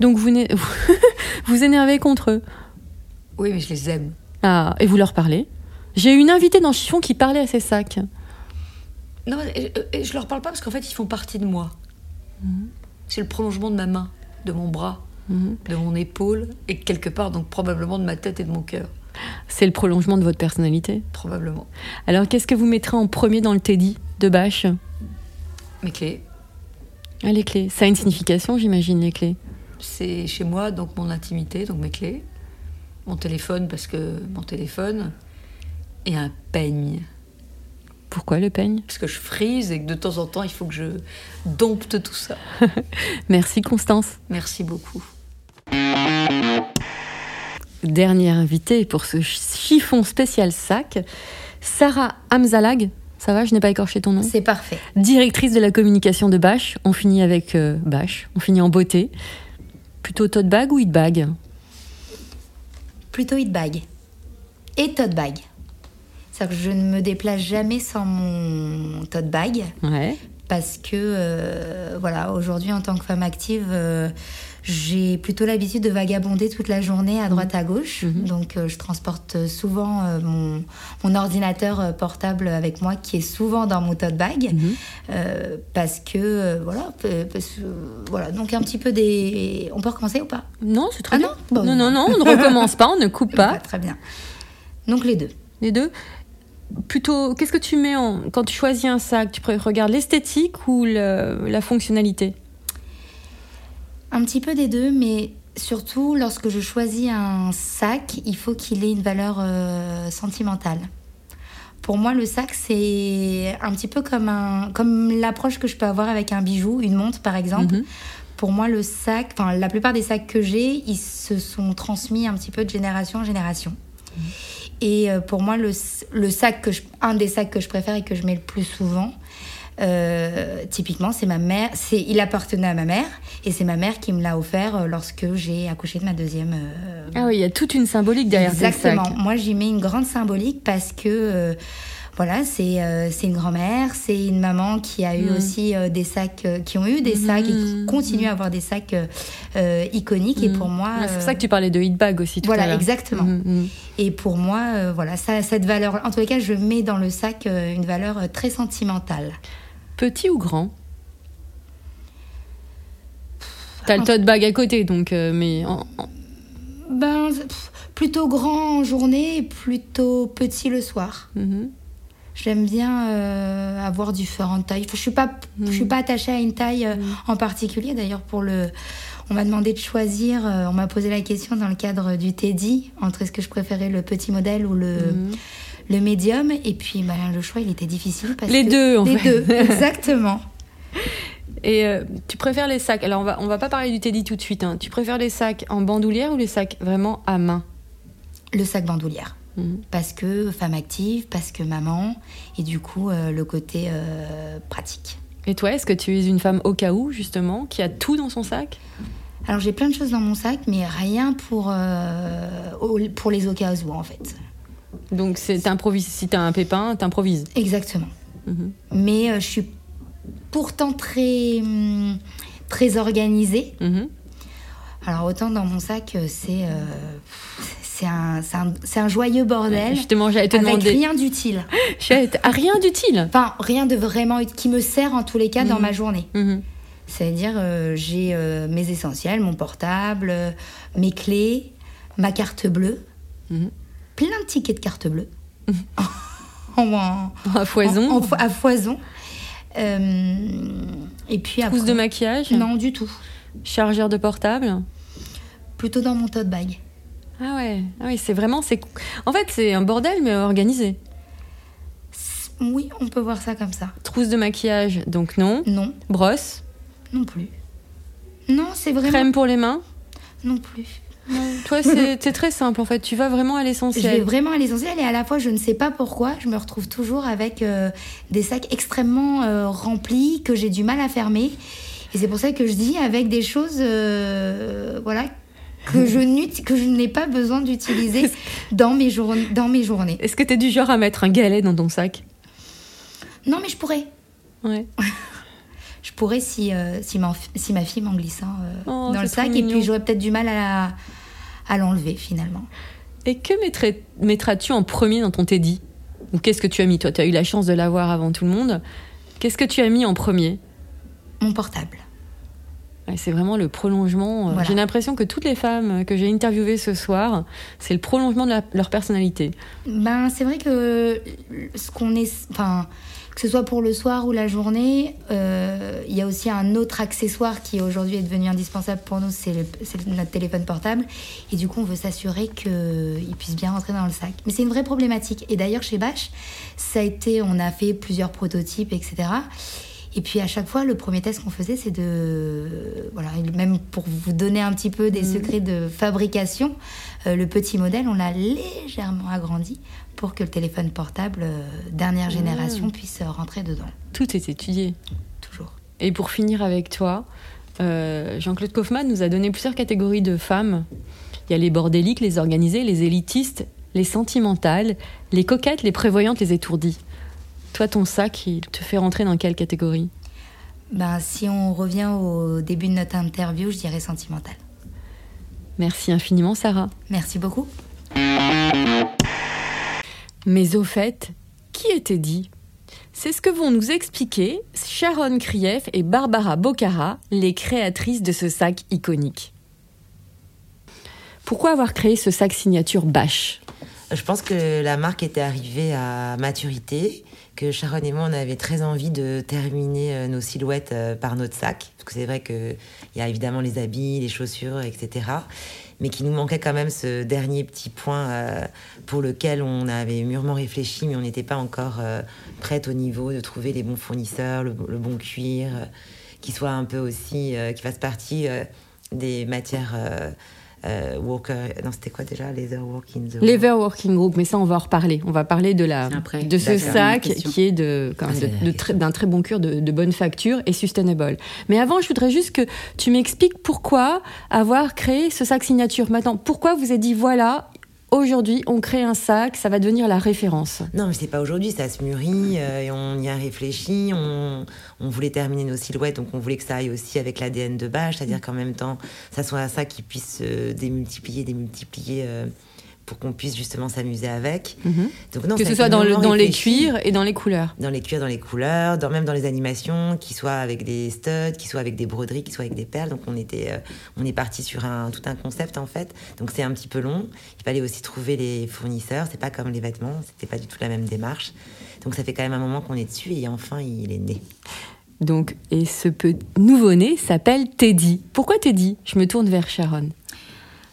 Speaker 1: Donc vous <laughs> vous énervez contre eux.
Speaker 7: Oui, mais je les aime.
Speaker 1: Ah, et vous leur parlez? J'ai une invitée dans Chiffon qui parlait à ces sacs.
Speaker 7: Non, euh, euh, je leur parle pas parce qu'en fait, ils font partie de moi.
Speaker 1: Mhm.
Speaker 7: C'est le prolongement de ma main, de mon bras,
Speaker 1: Mhm.
Speaker 7: de mon épaule et quelque part, donc probablement de ma tête et de mon cœur.
Speaker 1: C'est le prolongement de votre personnalité?
Speaker 7: Probablement.
Speaker 1: Alors qu'est-ce que vous mettrez en premier dans le Teddy de Bâche
Speaker 7: Mes clés,
Speaker 1: Ah, les clés. Ça a une signification, j'imagine, les clés.
Speaker 7: C'est chez moi, donc mon intimité, donc mes clés. Mon téléphone, parce que mon téléphone. Et un peigne.
Speaker 1: Pourquoi le peigne?
Speaker 7: Parce que je frise et que de temps en temps, il faut que je dompte tout ça. <laughs>
Speaker 1: Merci Constance.
Speaker 7: Merci beaucoup.
Speaker 1: Dernière invitée pour ce chiffon spécial sac, Sarah Hamzalag. Ça va, je n'ai pas écorché ton nom?
Speaker 8: C'est parfait.
Speaker 1: Directrice de la communication de Bâche. On finit avec euh. On finit en beauté. Plutôt tote bag ou hit bag
Speaker 8: Plutôt hit bag. Et tote bag. C'est-à-dire que je ne me déplace jamais sans mon tote bag.
Speaker 1: Ouais.
Speaker 8: Parce que, euh, voilà, aujourd'hui, en tant que femme active, euh, j'ai plutôt l'habitude de vagabonder toute la journée à droite à gauche. Donc, euh, je transporte souvent euh, mon, mon ordinateur euh, portable avec moi, qui est souvent dans mon tote bag. Euh, parce que, voilà, parce voilà, donc un petit peu des. On peut recommencer ou pas?
Speaker 1: Non, c'est très
Speaker 8: Ah
Speaker 1: bien.
Speaker 8: non? Bon.
Speaker 1: Non, non, non, on ne recommence pas, on ne coupe <laughs> pas.
Speaker 8: Bah, Très bien. Donc, les deux.
Speaker 1: Les deux. Plutôt, qu'est-ce que tu mets en, quand tu choisis un sac Tu regardes l'esthétique ou le- la fonctionnalité?
Speaker 8: Un petit peu des deux, mais surtout lorsque je choisis un sac, il faut qu'il ait une valeur euh, sentimentale. Pour moi, le sac, c'est un petit peu comme, un, comme l'approche que je peux avoir avec un bijou, une montre par exemple.
Speaker 1: Mhm.
Speaker 8: Pour moi, le sac, enfin la plupart des sacs que j'ai, ils se sont transmis un petit peu de génération en génération. Et euh, pour moi, le, le sac que je, un des sacs que je préfère et que je mets le plus souvent, euh, typiquement, c'est ma mère. C'est, il appartenait à ma mère et c'est ma mère qui me l'a offert euh, lorsque j'ai accouché de ma deuxième. euh,
Speaker 1: Ah oui, il y a toute une symbolique derrière ces
Speaker 8: Exactement. Moi, j'y mets une grande symbolique parce que. euh, voilà, c'est euh, c'est une grand-mère, c'est une maman qui a eu
Speaker 1: Mhm.
Speaker 8: aussi des sacs, euh, qui ont eu des sacs et qui
Speaker 1: Mhm.
Speaker 8: continuent à avoir des sacs iconiques. Et pour moi,
Speaker 1: c'est pour ça que tu parlais de hit bag aussi tout
Speaker 8: voilà, exactement. Et pour moi, euh, voilà, ça, cette valeur. En tous les cas, je mets dans le sac une valeur très sentimentale.
Speaker 1: Petit ou grand T'as le tote bag à côté, donc, euh, mais en- en-
Speaker 8: Ben, pff, plutôt grand en journée, et plutôt petit le soir.
Speaker 1: Mhm.
Speaker 8: J'aime bien euh, avoir différentes tailles. Je suis pas, je suis pas attachée à une taille euh, en particulier. D'ailleurs, pour le, on m'a demandé de choisir. on m'a posé la question dans le cadre du Teddy entre est-ce que je préférais le petit modèle ou le Le médium, et puis bah, le choix, il était difficile. Parce
Speaker 1: Les
Speaker 8: que-
Speaker 1: deux, en
Speaker 8: Les
Speaker 1: fait.
Speaker 8: deux, <laughs> exactement.
Speaker 1: Et euh, tu préfères les sacs Alors, on va, on va pas parler du Teddy tout de suite. hein. Tu préfères les sacs en bandoulière ou les sacs vraiment à main?
Speaker 8: Le sac bandoulière.
Speaker 1: Mhm.
Speaker 8: Parce que femme active, parce que maman, et du coup, euh, le côté euh, pratique.
Speaker 1: Et toi, est-ce que tu es une femme au cas où, justement, qui a tout dans son sac?
Speaker 8: Alors j'ai plein de choses dans mon sac, mais rien pour, euh, pour les au cas où, en fait.
Speaker 1: Donc, c'est t'improvises. Si t'as un pépin, t'improvises.
Speaker 8: Exactement.
Speaker 1: Mhm.
Speaker 8: Mais euh, je suis pourtant très, hum, très organisée.
Speaker 1: Mhm.
Speaker 8: Alors autant dans mon sac, euh, c'est euh, c'est un, c'est un, un joyeux bordel.
Speaker 1: Justement, j'allais te
Speaker 8: avec
Speaker 1: demander.
Speaker 8: rien d'utile. <laughs>
Speaker 1: Ah, rien d'utile
Speaker 8: Enfin, rien de vraiment qui me sert en tous les cas dans
Speaker 1: Mhm.
Speaker 8: ma journée. C'est-à-dire, euh, j'ai euh, mes essentiels, mon portable, mes clés, ma carte bleue. Plein de tickets de carte bleue. <laughs> en, en-
Speaker 1: À foison
Speaker 8: en- à foison. Euh, et puis après.
Speaker 1: Trousse de maquillage?
Speaker 8: Non, du tout.
Speaker 1: Chargeur de portable?
Speaker 8: Plutôt dans mon tote bag.
Speaker 1: Ah ouais, ah oui, c'est vraiment. c'est En fait, c'est un bordel, mais organisé.
Speaker 8: Oui, on peut voir ça comme ça.
Speaker 1: Trousse de maquillage, donc non.
Speaker 8: Non,
Speaker 1: Brosse?
Speaker 8: non plus. Non, c'est vraiment.
Speaker 1: Crème pour les mains?
Speaker 8: Non plus.
Speaker 1: Toi, <laughs> c'est très simple en fait. Tu vas vraiment à
Speaker 8: Je vais
Speaker 1: l'essentiel.
Speaker 8: vraiment à l'essentiel et à la fois, je ne sais pas pourquoi, je me retrouve toujours avec euh, des sacs extrêmement euh, remplis que j'ai du mal à fermer. Et c'est pour ça que je dis avec des choses, euh, voilà, que je <laughs> n'ut- que je n'ai pas besoin d'utiliser dans mes journées, dans mes journées.
Speaker 1: Est-ce que t'es du genre à mettre un galet dans ton sac?
Speaker 8: Non, mais je pourrais.
Speaker 1: Ouais. <laughs>
Speaker 8: Je pourrais si, euh, si, ma, si ma fille m'en glissant euh,
Speaker 1: Oh,
Speaker 8: dans le sac et puis j'aurais peut-être du mal à, à l'enlever finalement.
Speaker 1: Et que mettras-tu en premier dans ton Teddy? Ou qu'est-ce que tu as mis Toi, tu as eu la chance de l'avoir avant tout le monde. Qu'est-ce que tu as mis en premier?
Speaker 8: Mon portable.
Speaker 1: Ouais, c'est vraiment le prolongement. euh,
Speaker 8: Voilà.
Speaker 1: J'ai l'impression que toutes les femmes que j'ai interviewées ce soir, c'est le prolongement de la- leur personnalité.
Speaker 8: Ben, c'est vrai que ce qu'on est, enfin, que ce soit pour le soir ou la journée, euh, il y a aussi un autre accessoire qui aujourd'hui est devenu indispensable pour nous, c'est notre téléphone portable. Et du coup, on veut s'assurer qu'il puisse bien rentrer dans le sac. Mais c'est une vraie problématique. Et d'ailleurs, chez Bash, ça a été, on a fait plusieurs prototypes, etc. Et puis à chaque fois, le premier test qu'on faisait, c'est de, voilà, même pour vous donner un petit peu des secrets de fabrication, euh, le petit modèle, on l'a légèrement agrandi pour que le téléphone portable euh, dernière génération puisse rentrer dedans.
Speaker 1: Tout est étudié.
Speaker 8: Toujours.
Speaker 1: Et pour finir avec toi, euh, Jean-Claude Kaufmann nous a donné plusieurs catégories de femmes. Il y a les bordéliques, les organisées, les élitistes, les sentimentales, les coquettes, les prévoyantes, les étourdies. Toi, ton sac, il te fait rentrer dans quelle catégorie?
Speaker 8: Ben, si on revient au début de notre interview, je dirais sentimental.
Speaker 1: Merci infiniment, Sarah.
Speaker 8: Merci beaucoup.
Speaker 1: Mais au fait, qui était dit? C'est ce que vont nous expliquer Sharon Krief et Barbara Bocara, les créatrices de ce sac iconique. Pourquoi avoir créé ce sac signature Bash
Speaker 9: Je pense que la marque était arrivée à maturité, que Sharon et moi, on avait très envie de terminer euh, nos silhouettes euh, par notre sac. Parce que c'est vrai qu'il y a évidemment les habits, les chaussures, etc. Mais qu'il nous manquait quand même ce dernier petit point euh, pour lequel on avait mûrement réfléchi, mais on n'était pas encore prête au niveau de trouver les bons fournisseurs, le, le bon cuir, qui soit un peu aussi, qui fasse partie des matières. Euh, Walker, non c'était quoi déjà Leather
Speaker 1: Lever Working Group, mais ça on va en reparler. On va parler de la
Speaker 10: Après.
Speaker 1: de ce sac qui est
Speaker 9: Ah,
Speaker 1: d'un très bon cure, de, de bonne facture et sustainable. Mais avant, je voudrais juste que tu m'expliques pourquoi avoir créé ce sac signature. Maintenant, pourquoi vous avez dit voilà, aujourd'hui on crée un sac, ça va devenir la référence.
Speaker 9: Non, mais c'est pas aujourd'hui, ça se mûrit, euh, et on y a réfléchi, on, on voulait terminer nos silhouettes, donc on voulait que ça aille aussi avec l'ADN de Bâche, c'est-à-dire qu'en même temps, ça soit ça qui puisse se démultiplier, démultiplier, euh, pour qu'on puisse justement s'amuser avec. Donc non,
Speaker 1: que ce soit dans, le-
Speaker 9: mûrement
Speaker 1: dans les cuirs et dans les couleurs.
Speaker 9: Dans les cuirs, dans les couleurs, dans, même dans les animations, qui soient avec des studs, qui soient avec des broderies, qui soient avec des perles. Donc on était, euh, on est parti sur un tout un concept en fait. Donc c'est un petit peu long. Il fallait aussi trouver les fournisseurs. C'est pas comme les vêtements, c'était pas du tout la même démarche. Donc ça fait quand même un moment qu'on est dessus et enfin il est né.
Speaker 1: Donc, et ce nouveau-né s'appelle Teddy. Pourquoi Teddy? Je me tourne vers Sharon.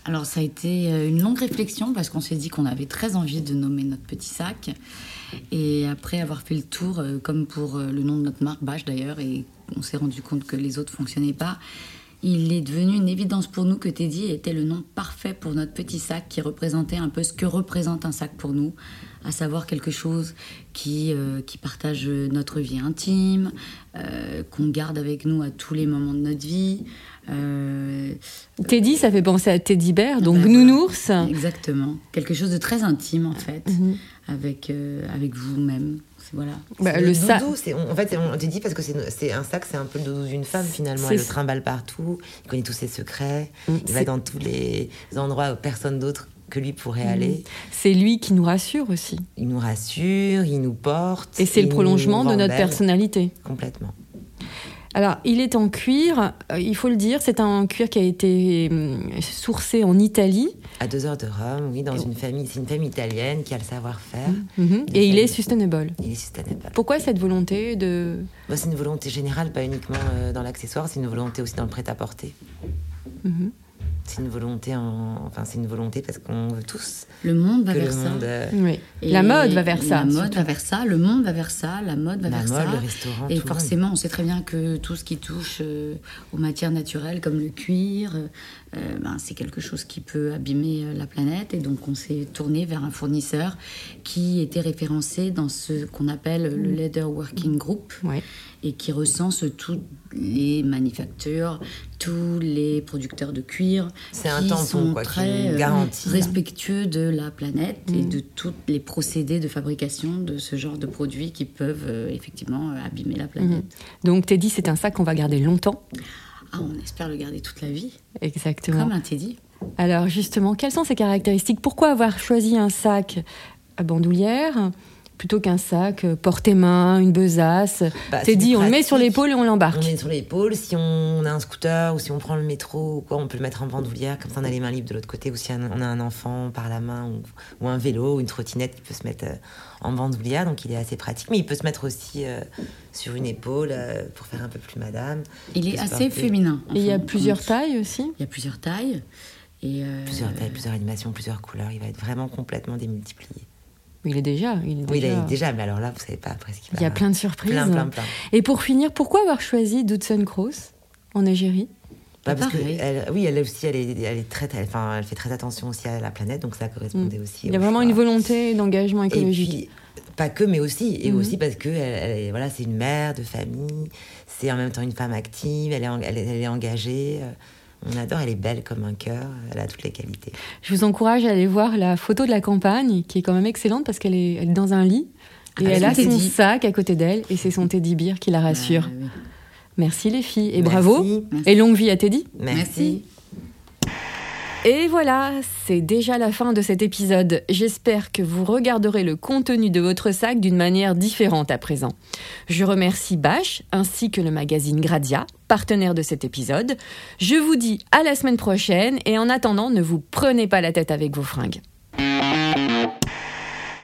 Speaker 11: Alors ça a été euh, une longue réflexion parce qu'on s'est dit qu'on avait très envie de nommer notre petit sac. Et après avoir fait le tour, euh, comme pour euh, le nom de notre marque, Bâche d'ailleurs, et on s'est rendu compte que les autres fonctionnaient pas, il est devenu une évidence pour nous que Teddy était le nom parfait pour notre petit sac qui représentait un peu ce que représente un sac pour nous, à savoir quelque chose qui, qui partage notre vie intime, qu'on garde avec nous à tous les moments de notre vie. Euh,
Speaker 1: Teddy, ça fait penser à Teddy Bear, donc
Speaker 11: ben,
Speaker 1: nounours.
Speaker 11: Exactement. Quelque chose de très intime en fait,
Speaker 1: Mhm.
Speaker 11: avec, euh, avec vous-même. C'est- Voilà.
Speaker 1: Bah, le
Speaker 9: le doudou, on- en fait, on te dit parce que c'est un sac, c'est un peu le doudou d'une femme finalement. Elle le trimballe partout, il connaît tous ses secrets,
Speaker 1: Mm,
Speaker 9: il va dans tous les endroits où personne d'autre que lui pourrait aller.
Speaker 1: C'est lui qui nous rassure aussi.
Speaker 9: Il nous rassure, il nous porte.
Speaker 1: Et c'est le prolongement de notre personnalité.
Speaker 9: Complètement.
Speaker 1: Alors, il est en cuir, euh, il faut le dire, c'est un cuir qui a été hum, sourcé en Italie.
Speaker 9: À deux heures de Rome, oui, dans une famille, c'est une famille italienne qui a le savoir-faire.
Speaker 1: Mhm. Et il est sustainable.
Speaker 9: Il est sustainable.
Speaker 1: Pourquoi cette volonté de...
Speaker 9: Bah, c'est une volonté générale, pas uniquement euh, dans l'accessoire, c'est une volonté aussi dans le prêt-à-porter.
Speaker 1: Mhm.
Speaker 9: C'est une volonté, en... enfin, c'est une volonté parce qu'on veut tous
Speaker 11: Le monde va vers ça.
Speaker 9: monde, euh,
Speaker 1: Oui.
Speaker 11: Et
Speaker 1: La mode va vers ça.
Speaker 11: La mode
Speaker 1: surtout.
Speaker 11: va vers ça, le monde va vers ça, la mode va
Speaker 9: La
Speaker 11: vers
Speaker 9: mode,
Speaker 11: ça.
Speaker 9: le restaurant,
Speaker 11: Et
Speaker 9: tout
Speaker 11: forcément, on sait très bien que tout ce qui touche euh, aux matières naturelles comme le cuir, euh, ben, c'est quelque chose qui peut abîmer euh, la planète. Et donc, on s'est tourné vers un fournisseur qui était référencé dans ce qu'on appelle le
Speaker 9: Mm.
Speaker 11: Leather Working Group
Speaker 1: Ouais.
Speaker 11: et qui recense toutes les manufactures, tous les producteurs de cuir.
Speaker 9: C'est un
Speaker 11: qui
Speaker 9: tampon,
Speaker 11: sont
Speaker 9: quoi, qui
Speaker 11: très euh,
Speaker 9: garantit.
Speaker 11: respectueux de la planète et
Speaker 1: Mm.
Speaker 11: de tous les procédés de fabrication de ce genre de produits qui peuvent euh, effectivement abîmer la planète.
Speaker 1: Mhm. Donc Teddy, c'est un sac qu'on va garder longtemps.
Speaker 11: Ah, on espère le garder toute la vie,
Speaker 1: Exactement.
Speaker 11: comme un Teddy.
Speaker 1: Alors justement, quelles sont ses caractéristiques? Pourquoi avoir choisi un sac à bandoulière? Plutôt qu'un sac euh, porte-main, une besace
Speaker 9: Bah, c'est plus
Speaker 1: on le met sur l'épaule et on l'embarque.
Speaker 9: On est sur l'épaule. Si on a un scooter ou si on prend le métro ou quoi, on peut le mettre en bandoulière. Comme ça, on a les mains libres de l'autre côté. Ou si on a un enfant par la main ou, ou un vélo ou une trottinette qui peut se mettre euh, en bandoulière. Donc, il est assez pratique. Mais il peut se mettre aussi euh, sur une épaule euh, pour faire un peu plus madame.
Speaker 11: Il est assez
Speaker 9: porter.
Speaker 11: féminin.
Speaker 1: Et il y a plusieurs
Speaker 11: on-
Speaker 1: tailles aussi
Speaker 11: Il y a plusieurs tailles. Et euh,
Speaker 9: Plusieurs tailles, plusieurs animations, plusieurs couleurs. Il va être vraiment complètement démultiplié.
Speaker 1: Il est déjà. Il est
Speaker 9: Oui, il
Speaker 1: déjà...
Speaker 9: est déjà. Mais alors là, vous savez pas après ce qu'il va.
Speaker 1: Il y a plein de surprises.
Speaker 9: Plein, plein, plein.
Speaker 1: Et pour finir, pourquoi avoir choisi Dudson Cross en Égérie
Speaker 9: Bah, parce que elle, oui, elle aussi, elle, est, elle est très, elle, enfin, elle fait très attention aussi à la planète, donc ça correspondait aussi.
Speaker 1: Mm. Il y a vraiment
Speaker 9: choix.
Speaker 1: une volonté d'engagement
Speaker 9: Et
Speaker 1: écologique.
Speaker 9: puis, pas que, mais aussi, et
Speaker 1: Mhm.
Speaker 9: aussi parce que elle, voilà, c'est une mère de famille, c'est en même temps une femme active, elle est, en- elle, est- elle est engagée. On adore, elle est belle comme un cœur, elle a toutes les qualités.
Speaker 1: Je vous encourage à aller voir la photo de la campagne, qui est quand même excellente parce qu'elle est, elle est dans un lit et
Speaker 11: Ah,
Speaker 1: elle
Speaker 11: son
Speaker 1: a son
Speaker 11: teddy.
Speaker 1: sac à côté d'elle et c'est son teddy bear qui la rassure.
Speaker 11: Ah, oui.
Speaker 1: Merci les filles et
Speaker 9: Merci.
Speaker 1: bravo
Speaker 11: Merci.
Speaker 1: et longue vie à Teddy.
Speaker 9: Merci.
Speaker 11: Merci.
Speaker 1: Et voilà, c'est déjà la fin de cet épisode. J'espère que vous regarderez le contenu de votre sac d'une manière différente à présent. Je remercie Bash ainsi que le magazine Gradia, partenaire de cet épisode. Je vous dis à la semaine prochaine et en attendant, ne vous prenez pas la tête avec vos fringues.